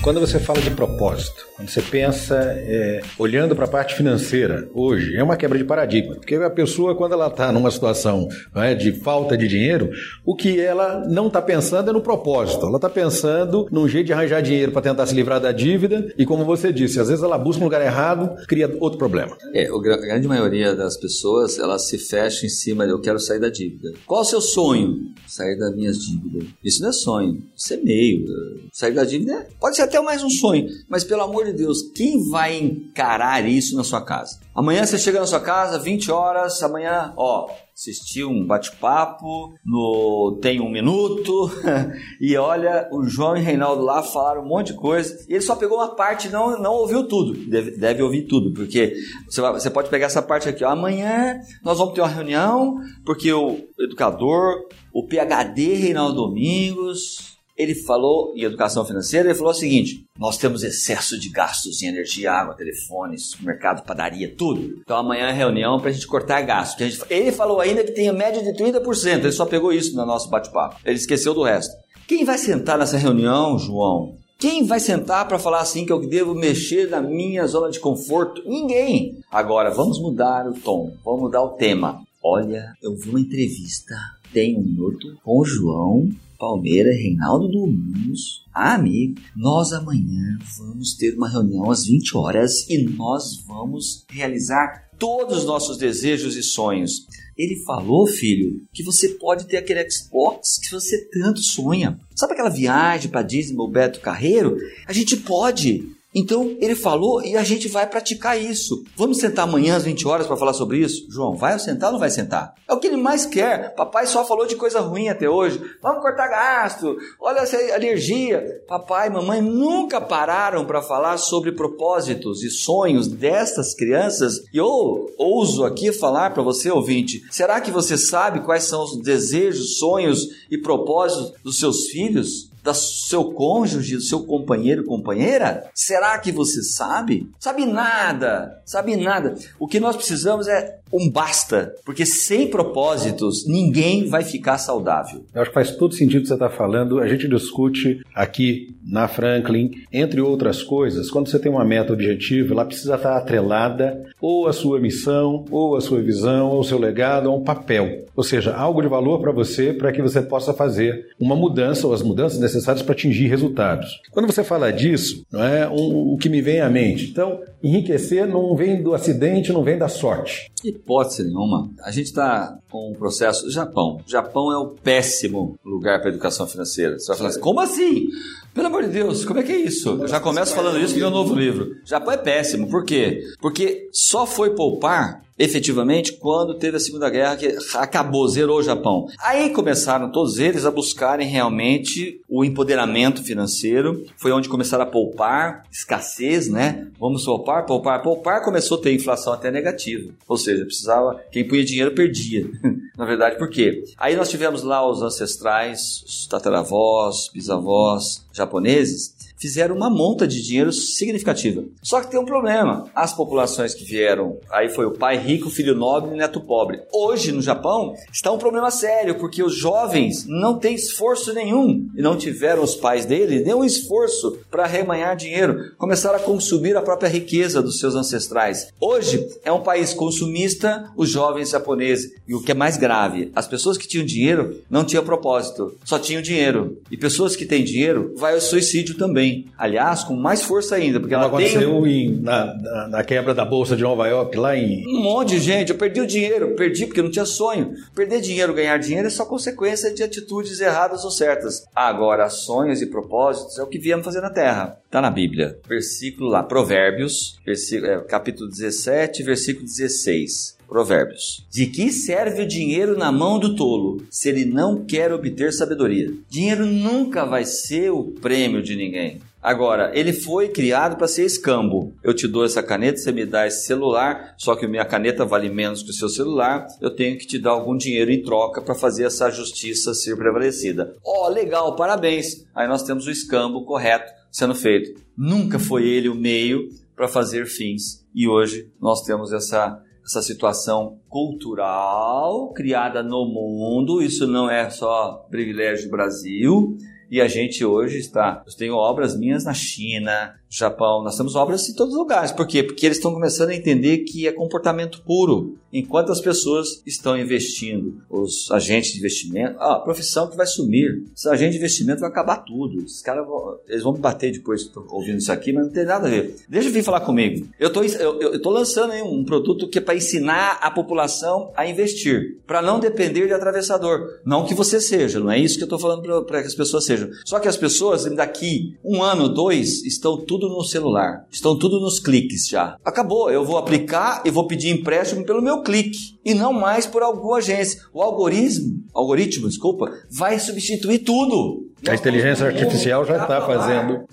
[SPEAKER 1] Quando você fala de propósito, quando você pensa é, olhando para a parte financeira hoje, é uma quebra de paradigma. Porque a pessoa, quando ela está numa situação é, de falta de dinheiro, o que ela não está pensando é no propósito. Ela está pensando num jeito de arranjar dinheiro para tentar se livrar da dívida. E como você disse, às vezes ela busca um lugar errado, cria outro problema.
[SPEAKER 2] É, a grande maioria das pessoas, elas se fecham em cima de eu quero sair da dívida. Qual o seu sonho? Sair das minhas dívidas. Isso não é sonho, isso é meio. Sair da dívida pode ser até mais um sonho, mas pelo amor de Deus, quem vai encarar isso na sua casa? Amanhã você chega na sua casa, 20 horas, amanhã, ó, assistiu um bate-papo no Tem Um Minuto e olha, o João e o Reinaldo lá falaram um monte de coisa e ele só pegou uma parte não não ouviu tudo. Deve, deve ouvir tudo, porque você, vai, você pode pegar essa parte aqui, ó, amanhã nós vamos ter uma reunião porque o educador, o PHD Reinaldo Domingos ele falou em educação financeira, ele falou o seguinte: nós temos excesso de gastos em energia, água, telefones, mercado, padaria, tudo. Então amanhã é reunião para a gente cortar gastos. Gente, ele falou ainda que tem a média de 30%, ele só pegou isso no nosso bate-papo. Ele esqueceu do resto. Quem vai sentar nessa reunião, João? Quem vai sentar para falar assim que eu devo mexer na minha zona de conforto? Ninguém. Agora, vamos mudar o tom, vamos mudar o tema. Olha, eu vi uma entrevista, tem um minuto, com o João Palmeiras, Reinaldo Domingos. Amigo, nós amanhã vamos ter uma reunião às 20 horas e nós vamos realizar todos os nossos desejos e sonhos. Ele falou, filho, que você pode ter aquele Xbox que você tanto sonha. Sabe aquela viagem para Disney, o Beto Carreiro? A gente pode. Então ele falou e a gente vai praticar isso. Vamos sentar amanhã às 20 horas para falar sobre isso? João, vai sentar ou não vai sentar? É o que ele mais quer. Papai só falou de coisa ruim até hoje. Vamos cortar gasto. Olha essa alergia. Papai e mamãe nunca pararam para falar sobre propósitos e sonhos destas crianças. E eu ouso aqui falar para você, ouvinte: será que você sabe quais são os desejos, sonhos e propósitos dos seus filhos? Do seu cônjuge, do seu companheiro, companheira? Será que você sabe? Sabe nada, sabe nada. O que nós precisamos é um basta, porque sem propósitos ninguém vai ficar saudável.
[SPEAKER 1] Eu acho que faz todo sentido o que você está falando. A gente discute aqui na Franklin, entre outras coisas, quando você tem uma meta objetiva, ela precisa estar atrelada ou à sua missão, ou à sua visão, ou ao seu legado, a um papel. Ou seja, algo de valor para você, para que você possa fazer uma mudança ou as mudanças necessárias para atingir resultados. Quando você fala disso, não é um, o que me vem à mente. Então, enriquecer não vem do acidente, não vem da sorte.
[SPEAKER 2] Hipótese nenhuma. A gente está com um processo. Japão. Japão é o péssimo lugar para educação financeira. Você vai falar assim, como assim? Pelo amor de Deus, como é que é isso? Eu já começo falando isso no meu novo livro. Japão é péssimo. Por quê? Porque só foi poupar efetivamente quando teve a Segunda Guerra que acabou, zerou o Japão. Aí começaram todos eles a buscarem realmente o empoderamento financeiro, foi onde começaram a poupar, escassez, né? Vamos poupar, poupar, poupar, começou a ter inflação até negativa. Ou seja, precisava, quem punha dinheiro perdia. Na verdade, por quê? Aí nós tivemos lá os ancestrais, os tataravós, bisavós japoneses, fizeram uma monta de dinheiro significativa. Só que tem um problema. As populações que vieram, aí foi o pai rico, filho nobre e neto pobre. Hoje, no Japão, está um problema sério, porque os jovens não têm esforço nenhum e não tiveram os pais deles nenhum esforço para remanhar dinheiro. Começaram a consumir a própria riqueza dos seus ancestrais. Hoje, é um país consumista, os jovens japoneses. E o que é mais grave, as pessoas que tinham dinheiro não tinham propósito, só tinham dinheiro. E pessoas que têm dinheiro, vai ao suicídio também. Aliás, com mais força ainda, porque ela
[SPEAKER 1] aconteceu
[SPEAKER 2] tem...
[SPEAKER 1] em, na, na, na, quebra da Bolsa de Nova York, lá em...
[SPEAKER 2] Um monte de gente. Eu perdi o dinheiro, perdi porque não tinha sonho. Perder dinheiro, ganhar dinheiro é só consequência de atitudes erradas ou certas. Agora, sonhos e propósitos é o que viemos fazer na Terra. Está na Bíblia. Versículo lá, Provérbios, versículo, é, capítulo 17, versículo 16. Provérbios. De que serve o dinheiro na mão do tolo, se ele não quer obter sabedoria? Dinheiro nunca vai ser o prêmio de ninguém. Agora, ele foi criado para ser escambo. Eu te dou essa caneta, você me dá esse celular, só que minha caneta vale menos que o seu celular, eu tenho que te dar algum dinheiro em troca para fazer essa justiça ser prevalecida. Ó, oh, legal, parabéns. Aí nós temos o escambo correto sendo feito. Nunca foi ele o meio para fazer fins. E hoje nós temos essa essa situação cultural criada no mundo. Isso não é só privilégio do Brasil. E a gente hoje está. Eu tenho obras minhas na China, Japão, nós temos obras em todos os lugares. Por quê? Porque eles estão começando a entender que é comportamento puro. Enquanto as pessoas estão investindo, os agentes de investimento, ah, a profissão que vai sumir. Os agentes de investimento vai acabar tudo. Os caras vão, eles vão me bater depois ouvindo isso aqui, mas não tem nada a ver. Deixa eu vir falar comigo. Eu estou eu, tô lançando um produto que é para ensinar a população a investir, para não depender de atravessador. Não que você seja, não é isso que eu estou falando para que as pessoas sejam. Só que as pessoas, daqui um ano, dois, estão tudo no celular. Estão tudo nos cliques já. Acabou, eu vou aplicar e vou pedir empréstimo pelo meu clique e não mais por alguma agência. O algoritmo, algoritmo, desculpa, vai substituir tudo.
[SPEAKER 1] A inteligência artificial já está fazendo.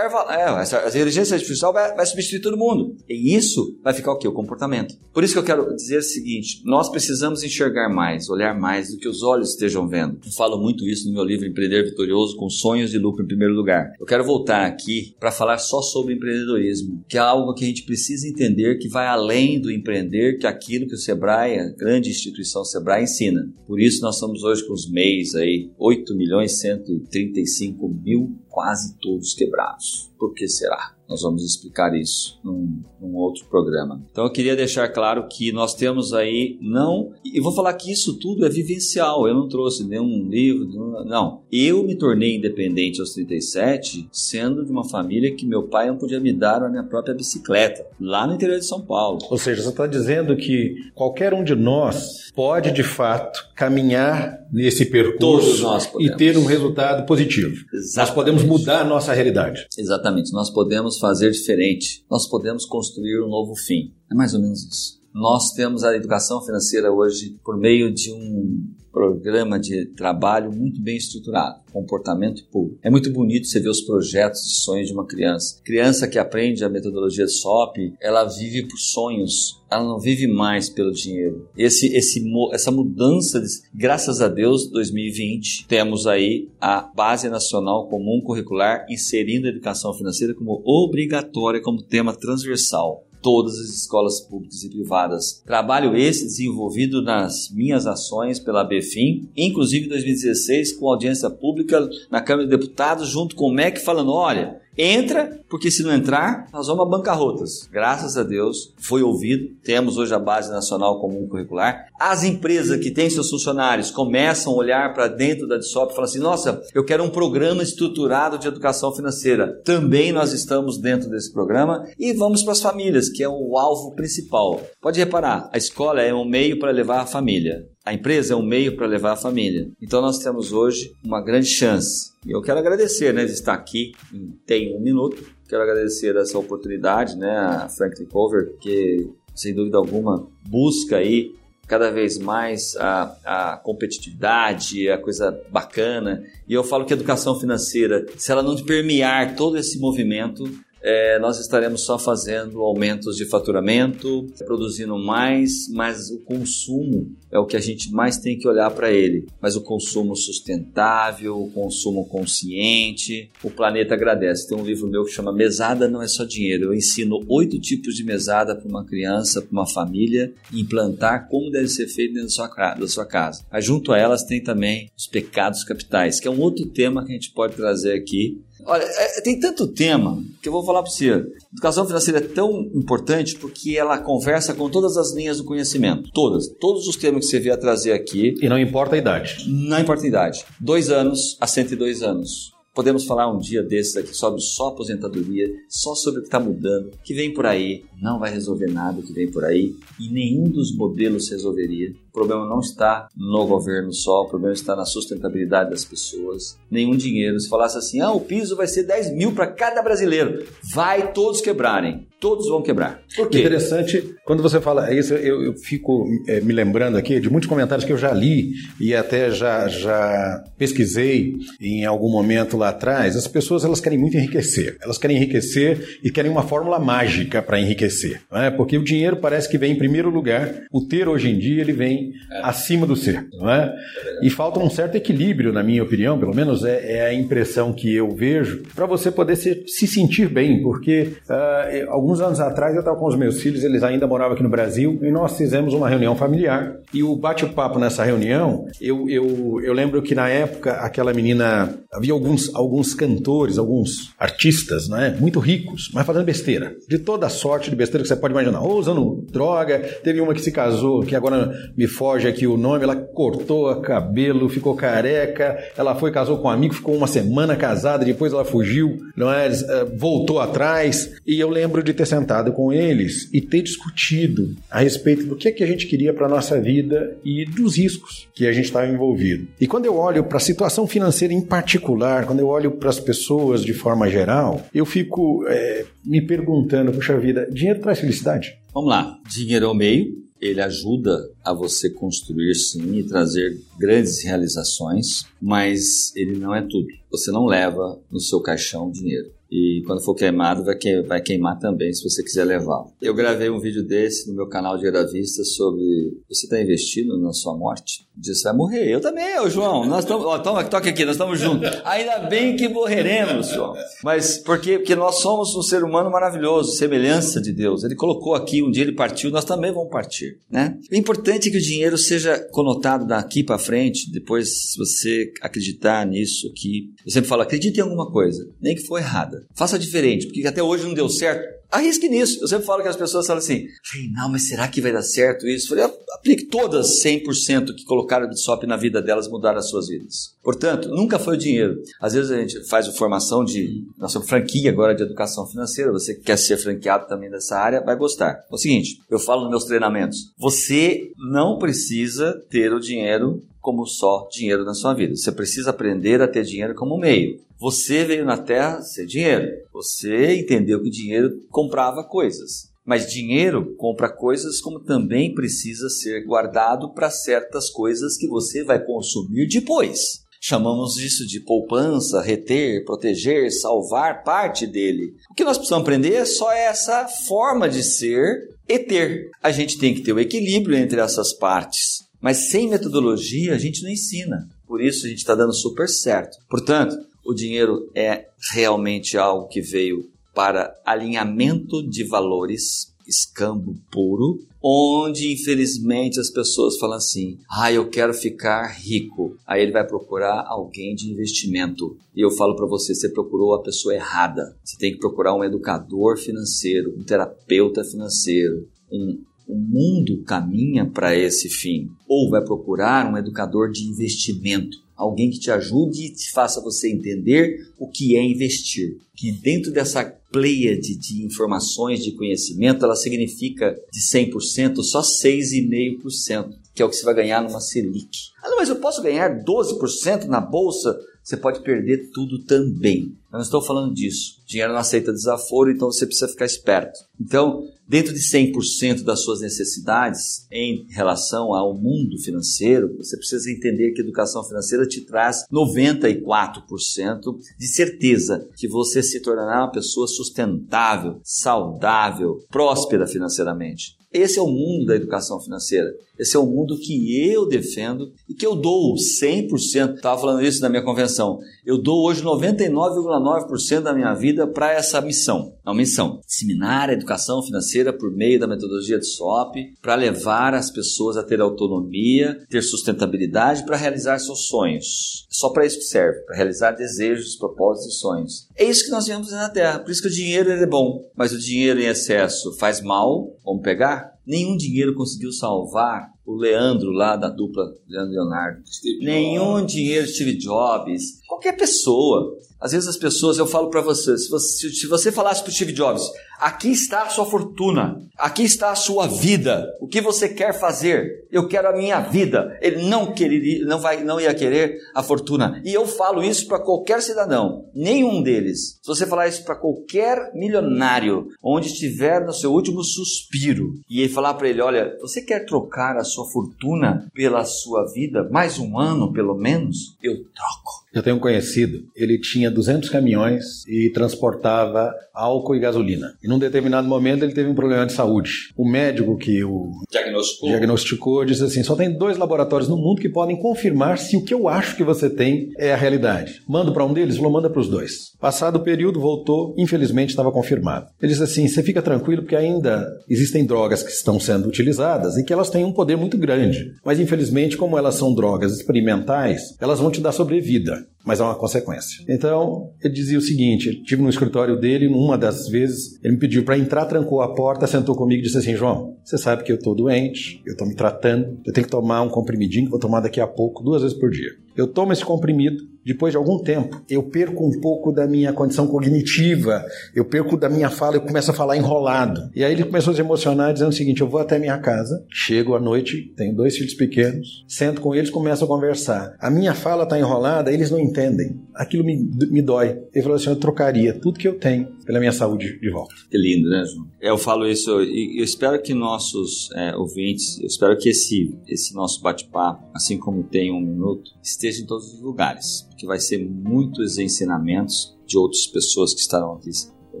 [SPEAKER 2] É, a inteligência artificial vai, vai, substituir todo mundo. E isso vai ficar o quê? O comportamento. Por isso que eu quero dizer o seguinte: nós precisamos enxergar mais, olhar mais do que os olhos estejam vendo. Eu falo muito isso no meu livro Empreender Vitorioso com Sonhos de Lucro em Primeiro Lugar. Eu quero voltar aqui para falar só sobre empreendedorismo, que é algo que a gente precisa entender que vai além do empreender, que é aquilo que o Sebrae, a grande instituição Sebrae, ensina. Por isso nós estamos hoje com os MEIs aí, 8 milhões 130 35 mil, quase todos quebrados. Por que será? Nós vamos explicar isso num, num, outro programa. Então eu queria deixar claro que nós temos aí não. E vou falar que isso tudo é vivencial. Eu não trouxe nenhum livro, não. Eu me tornei independente aos 37, sendo de uma família que meu pai não podia me dar a minha própria bicicleta, lá no interior de São Paulo.
[SPEAKER 1] Ou seja, você está dizendo que qualquer um de nós pode de fato caminhar nesse percurso e ter um resultado positivo. Exatamente. Nós podemos podemos mudar a nossa realidade.
[SPEAKER 2] Exatamente, nós podemos fazer diferente, nós podemos construir um novo fim. É mais ou menos isso. Nós temos a educação financeira hoje por meio de um programa de trabalho muito bem estruturado, comportamento puro. É muito bonito você ver os projetos de sonhos de uma criança. Criança que aprende a metodologia SOP, ela vive por sonhos, ela não vive mais pelo dinheiro. Esse, esse, essa mudança, de, graças a Deus, 2020, temos aí a Base Nacional Comum Curricular inserindo a educação financeira como obrigatória, como tema transversal todas as escolas públicas e privadas. Trabalho esse desenvolvido nas minhas ações pela BFIM, inclusive em 2016 com audiência pública na Câmara de Deputados junto com o MEC falando, olha, Entra, porque se não entrar, nós vamos a bancarrotas. Graças a Deus, foi ouvido. Temos hoje a Base Nacional Comum Curricular. As empresas que têm seus funcionários começam a olhar para dentro da DSOP e falam assim: nossa, eu quero um programa estruturado de educação financeira. Também nós estamos dentro desse programa e vamos para as famílias, que é o alvo principal. Pode reparar, a escola é um meio para levar a família. A empresa é um meio para levar a família. Então nós temos hoje uma grande chance. E eu quero agradecer, né, de estar aqui em Tem Um Minuto. Quero agradecer essa oportunidade, né, a Franklin Cover, que sem dúvida alguma busca aí cada vez mais a, a competitividade, a coisa bacana. E eu falo que a educação financeira, se ela não permear todo esse movimento, é, nós estaremos só fazendo aumentos de faturamento, produzindo mais, mas o consumo é o que a gente mais tem que olhar para ele. Mas o consumo sustentável, o consumo consciente, o planeta agradece. Tem um livro meu que chama Mesada não é só dinheiro. Eu ensino oito tipos de mesada para uma criança, para uma família, implantar como deve ser feito dentro da sua, da sua casa. Junto a elas tem também os pecados capitais, que é um outro tema que a gente pode trazer aqui Olha, é, tem tanto tema que eu vou falar para você. Educação financeira é tão importante porque ela conversa com todas as linhas do conhecimento. Todas. Todos os temas que você vier trazer aqui.
[SPEAKER 1] E não importa a idade.
[SPEAKER 2] Não importa a idade. Dois anos a 102 anos. Podemos falar um dia desses aqui sobre só aposentadoria, só sobre o que está mudando, que vem por aí. Não vai resolver nada que vem por aí e nenhum dos modelos resolveria. O problema não está no governo só, o problema está na sustentabilidade das pessoas. Nenhum dinheiro. Se falasse assim, ah, o piso vai ser 10 mil para cada brasileiro, vai todos quebrarem todos vão quebrar.
[SPEAKER 1] Por quê? Interessante, quando você fala isso, eu, eu fico é, me lembrando aqui de muitos comentários que eu já li e até já, já pesquisei em algum momento lá atrás. As pessoas elas querem muito enriquecer. Elas querem enriquecer e querem uma fórmula mágica para enriquecer. Não é? Porque o dinheiro parece que vem em primeiro lugar. O ter hoje em dia ele vem é. acima do ser. Não é? E falta um certo equilíbrio, na minha opinião, pelo menos é, é a impressão que eu vejo, para você poder se, se sentir bem. Porque uh, alguns alguns anos atrás eu estava com os meus filhos, eles ainda moravam aqui no Brasil, e nós fizemos uma reunião familiar. E o bate-papo nessa reunião, eu, eu, eu lembro que na época aquela menina, havia alguns, alguns cantores, alguns artistas, né, muito ricos, mas fazendo besteira. De toda sorte de besteira que você pode imaginar. Ou usando droga, teve uma que se casou, que agora me foge aqui o nome, ela cortou o cabelo, ficou careca, ela foi, casou com um amigo, ficou uma semana casada, depois ela fugiu, não é? Eh, voltou atrás. E eu lembro de ter sentado com eles e ter discutido a respeito do que é que a gente queria para a nossa vida e dos riscos que a gente estava envolvido. E quando eu olho para a situação financeira em particular, quando eu olho para as pessoas de forma geral, eu fico é, me perguntando, puxa vida, dinheiro traz felicidade?
[SPEAKER 2] Vamos lá, dinheiro é o meio, ele ajuda a você construir sim e trazer grandes realizações, mas ele não é tudo. Você não leva no seu caixão dinheiro e quando for queimado vai, que, vai queimar também se você quiser levar. Eu gravei um vídeo desse no meu canal de Vista sobre você está investindo na sua morte? Diz, vai morrer. Eu também, ô João. Nós estamos, ó, toma, toca aqui, nós estamos juntos. Ainda bem que morreremos, João. Mas porque, porque nós somos um ser humano maravilhoso, semelhança de Deus. Ele colocou aqui, um dia ele partiu, nós também vamos partir, né? O importante é que o dinheiro seja conotado daqui para frente, depois se você acreditar nisso aqui. Eu sempre falo, acredite em alguma coisa, nem que for errada. Faça diferente, porque até hoje não deu certo. Arrisque nisso. Eu sempre falo que as pessoas falam assim: não, mas será que vai dar certo isso? falei, aplique todas 100% que colocaram de SOP na vida delas mudaram as suas vidas. Portanto, nunca foi o dinheiro. Às vezes a gente faz a formação de nossa franquia agora de educação financeira. Você que quer ser franqueado também dessa área, vai gostar. É o seguinte, eu falo nos meus treinamentos: você não precisa ter o dinheiro como só dinheiro na sua vida. Você precisa aprender a ter dinheiro como meio. Você veio na Terra ser dinheiro. Você entendeu que dinheiro comprava coisas. Mas dinheiro compra coisas como também precisa ser guardado para certas coisas que você vai consumir depois. Chamamos isso de poupança, reter, proteger, salvar parte dele. O que nós precisamos aprender é só essa forma de ser e ter. A gente tem que ter o equilíbrio entre essas partes. Mas sem metodologia a gente não ensina. Por isso a gente está dando super certo. Portanto, o dinheiro é realmente algo que veio para alinhamento de valores escambo puro, onde infelizmente as pessoas falam assim: "Ah, eu quero ficar rico". Aí ele vai procurar alguém de investimento. E eu falo para você, você procurou a pessoa errada. Você tem que procurar um educador financeiro, um terapeuta financeiro, um o mundo caminha para esse fim. Ou vai procurar um educador de investimento, alguém que te ajude e te faça você entender o que é investir. Que dentro dessa pleiade de informações, de conhecimento, ela significa de 100% só 6,5%, que é o que você vai ganhar numa Selic. Ah, mas eu posso ganhar 12% na bolsa? Você pode perder tudo também. Eu não estou falando disso. Dinheiro não aceita desaforo, então você precisa ficar esperto. Então, dentro de 100% das suas necessidades em relação ao mundo financeiro, você precisa entender que a educação financeira te traz 94% de certeza que você se tornará uma pessoa sustentável, saudável, próspera financeiramente. Esse é o mundo da educação financeira. Esse é o mundo que eu defendo e que eu dou 100%. Estava falando isso na minha convenção. Eu dou hoje 99,9% da minha vida para essa missão. É uma missão. Disseminar a educação financeira por meio da metodologia de SOP para levar as pessoas a ter autonomia, ter sustentabilidade para realizar seus sonhos. É só para isso que serve, para realizar desejos, propósitos e sonhos. É isso que nós viemos fazer na Terra. Por isso que o dinheiro é bom, mas o dinheiro em excesso faz mal. Vamos pegar? Nenhum dinheiro conseguiu salvar o Leandro lá da dupla Leandro Leonardo. Steve Nenhum Jobs. dinheiro Steve Jobs. Qualquer pessoa. Às vezes as pessoas, eu falo para você, se você, se você falasse para Steve Jobs, aqui está a sua fortuna, aqui está a sua vida, o que você quer fazer? Eu quero a minha vida. Ele não quereria, não vai, não ia querer a fortuna. E eu falo isso para qualquer cidadão, nenhum deles. Se você falar isso para qualquer milionário, onde estiver no seu último suspiro, e falar para ele, olha, você quer trocar a sua fortuna pela sua vida, mais um ano pelo menos? Eu troco.
[SPEAKER 1] Eu tenho um conhecido, ele tinha 200 caminhões e transportava álcool e gasolina. E num determinado momento ele teve um problema de saúde. O médico que o
[SPEAKER 2] diagnosticou,
[SPEAKER 1] diagnosticou disse assim: só tem dois laboratórios no mundo que podem confirmar se o que eu acho que você tem é a realidade. Mando para um deles? Falou, manda para os dois. Passado o período, voltou, infelizmente estava confirmado. Ele disse assim: você fica tranquilo porque ainda existem drogas que estão sendo utilizadas e que elas têm um poder muito grande. Mas infelizmente, como elas são drogas experimentais, elas vão te dar sobrevida mas é uma consequência. Então, ele dizia o seguinte: eu estive no escritório dele, numa das vezes, ele me pediu para entrar, trancou a porta, sentou comigo e disse assim: João, você sabe que eu estou doente, eu estou me tratando, eu tenho que tomar um comprimidinho que vou tomar daqui a pouco, duas vezes por dia. Eu tomo esse comprimido, depois de algum tempo, eu perco um pouco da minha condição cognitiva, eu perco da minha fala, eu começo a falar enrolado. E aí ele começou a se emocionar, dizendo o seguinte: eu vou até minha casa, chego à noite, tenho dois filhos pequenos, sento com eles, começo a conversar. A minha fala está enrolada, eles não entendem. Aquilo me, me dói. Ele falou assim: eu trocaria tudo que eu tenho pela minha saúde de volta.
[SPEAKER 2] Que lindo, né, João? Eu falo isso e eu espero que nossos é, ouvintes, eu espero que esse, esse nosso bate-papo, assim como tem um minuto, esteja em todos os lugares que vai ser muitos ensinamentos de outras pessoas que estarão aqui com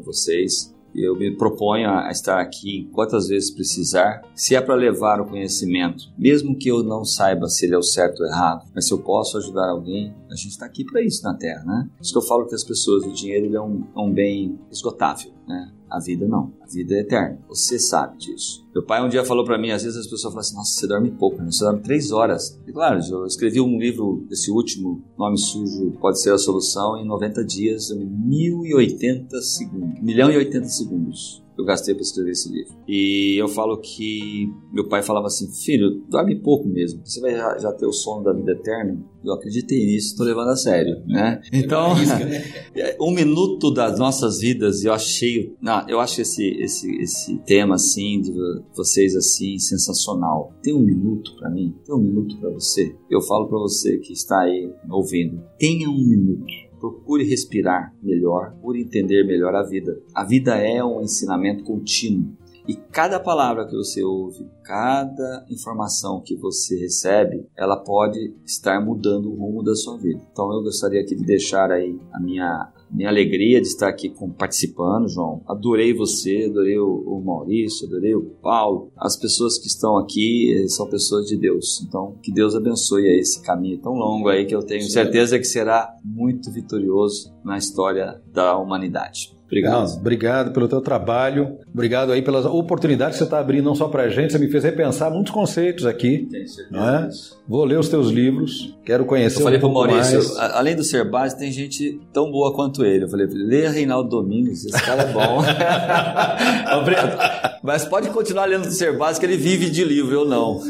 [SPEAKER 2] vocês. Eu me proponho a estar aqui quantas vezes precisar, se é para levar o conhecimento, mesmo que eu não saiba se ele é o certo ou errado, mas se eu posso ajudar alguém, a gente está aqui para isso na Terra, né? Por isso que eu falo que as pessoas, o dinheiro é um, é um bem esgotável, né? A vida não. A vida é eterna. Você sabe disso. Meu pai um dia falou para mim, às vezes as pessoas falam assim, nossa, você dorme pouco, né? você dorme três horas. E claro, eu escrevi um livro, esse último, Nome Sujo Pode Ser a Solução, em 90 dias, 1080 segundos. 1 milhão e 80 segundos eu gastei para escrever esse livro. E eu falo que meu pai falava assim: filho, dorme pouco mesmo, você vai já, já ter o sono da vida eterna. Eu acreditei nisso, estou levando a sério, né? Então, né? um minuto das nossas vidas, eu achei, não, eu acho esse esse esse tema assim de vocês assim sensacional. Tem um minuto para mim, tem um minuto para você. Eu falo para você que está aí ouvindo, tenha um minuto procure respirar melhor, procure entender melhor a vida. A vida é um ensinamento contínuo. E cada palavra que você ouve, cada informação que você recebe, ela pode estar mudando o rumo da sua vida. Então eu gostaria aqui de deixar aí a minha minha alegria de estar aqui com, participando, João. Adorei você, adorei o, o, Maurício, adorei o Paulo. As pessoas que estão aqui eh, são pessoas de Deus. Então, que Deus abençoe esse caminho tão longo aí que eu tenho certeza que será muito vitorioso na história da humanidade.
[SPEAKER 1] Obrigado. Não, obrigado pelo teu trabalho. Obrigado aí pelas oportunidades que você está abrindo não só para a gente, você me fez repensar muitos conceitos aqui. Tem certeza. É? Vou ler os teus livros, quero conhecer
[SPEAKER 2] Eu falei
[SPEAKER 1] um
[SPEAKER 2] para o Maurício, mais. além do ser base, tem gente tão boa quanto ele. Eu falei, leia Reinaldo Domingos, esse cara é bom. Mas pode continuar lendo do ser base, que ele vive de livro, eu não.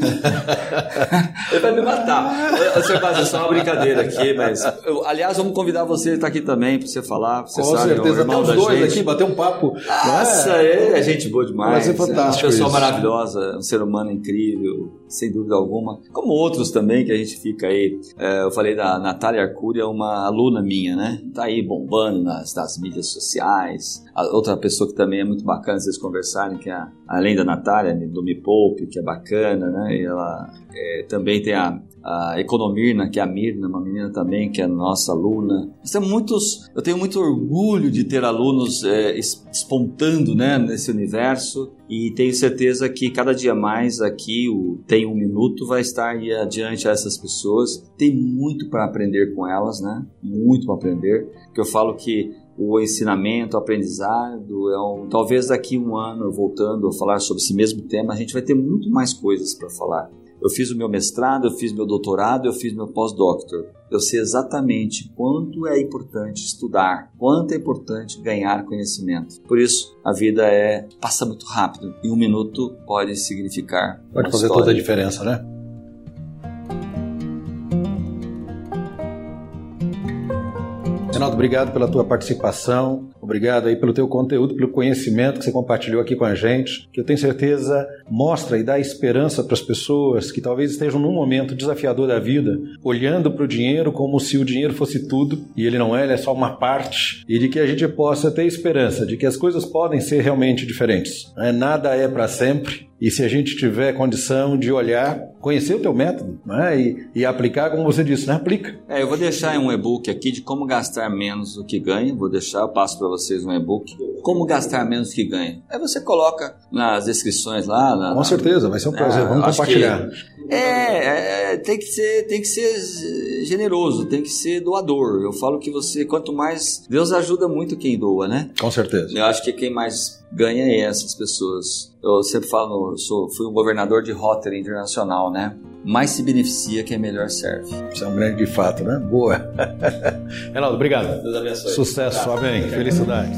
[SPEAKER 2] ele vai me matar. O ser base é só uma brincadeira aqui, mas... Eu, aliás, vamos convidar você a estar aqui também para você falar. Você
[SPEAKER 1] Com sabe, certeza, até os dois aqui, bater um papo.
[SPEAKER 2] Nossa, é, é gente boa demais.
[SPEAKER 1] Mas é fantástico
[SPEAKER 2] Uma pessoa
[SPEAKER 1] isso.
[SPEAKER 2] maravilhosa, um ser humano incrível, sem dúvida alguma. Como outros também que a gente fica aí. É, eu falei da Natália Arcúria, uma aluna minha, né? Tá aí bombando nas, nas mídias sociais. A outra pessoa que também é muito bacana vocês conversarem, que é além da Natália, do Me Poupe, que é bacana, né? E ela é, também tem a, a Economirna, que é a Mirna, uma menina também que é nossa aluna. Tem muitos, eu tenho muito orgulho de ter alunos é, espontando né, nesse universo e tenho certeza que cada dia mais aqui o Tem Um Minuto vai estar aí adiante a essas pessoas. Tem muito para aprender com elas, né? Muito para aprender. Que eu falo que o ensinamento, o aprendizado, é um, talvez daqui um ano, voltando a falar sobre esse mesmo tema, a gente vai ter muito mais coisas para falar. Eu fiz o meu mestrado, eu fiz meu doutorado, eu fiz meu pós-doctor. Eu sei exatamente quanto é importante estudar, quanto é importante ganhar conhecimento. Por isso, a vida é passa muito rápido e um minuto pode significar
[SPEAKER 1] pode fazer
[SPEAKER 2] história.
[SPEAKER 1] toda a diferença, né? Renato, obrigado pela tua participação, obrigado aí pelo teu conteúdo, pelo conhecimento que você compartilhou aqui com a gente, que eu tenho certeza mostra e dá esperança para as pessoas que talvez estejam num momento desafiador da vida, olhando para o dinheiro como se o dinheiro fosse tudo e ele não é, ele é só uma parte, e de que a gente possa ter esperança de que as coisas podem ser realmente diferentes. Né? Nada é para sempre e se a gente tiver condição de olhar, conhecer o teu método né? e, e, aplicar, como você disse, né? aplica.
[SPEAKER 2] É, eu vou deixar um e-book aqui de como gastar menos do que ganha. Vou deixar, eu passo para vocês um e-book. Como gastar menos do que ganha. Aí você coloca nas descrições lá. Na,
[SPEAKER 1] Com certeza, vai ser um prazer. É, Vamos compartilhar.
[SPEAKER 2] Que, é, é, tem que ser, tem que ser generoso, tem que ser doador. Eu falo que você, quanto mais Deus ajuda muito quem doa, né?
[SPEAKER 1] Com certeza.
[SPEAKER 2] Eu acho que quem mais ganha é essas pessoas. Eu sempre falo, eu sou, fui um governador de Rotary Internacional, né? Mais se beneficia quem melhor serve.
[SPEAKER 1] Isso é um grande de fato, né? Boa. Reinaldo, obrigado.
[SPEAKER 2] Deus abençoe.
[SPEAKER 1] Sucesso, tá. amém. Felicidades.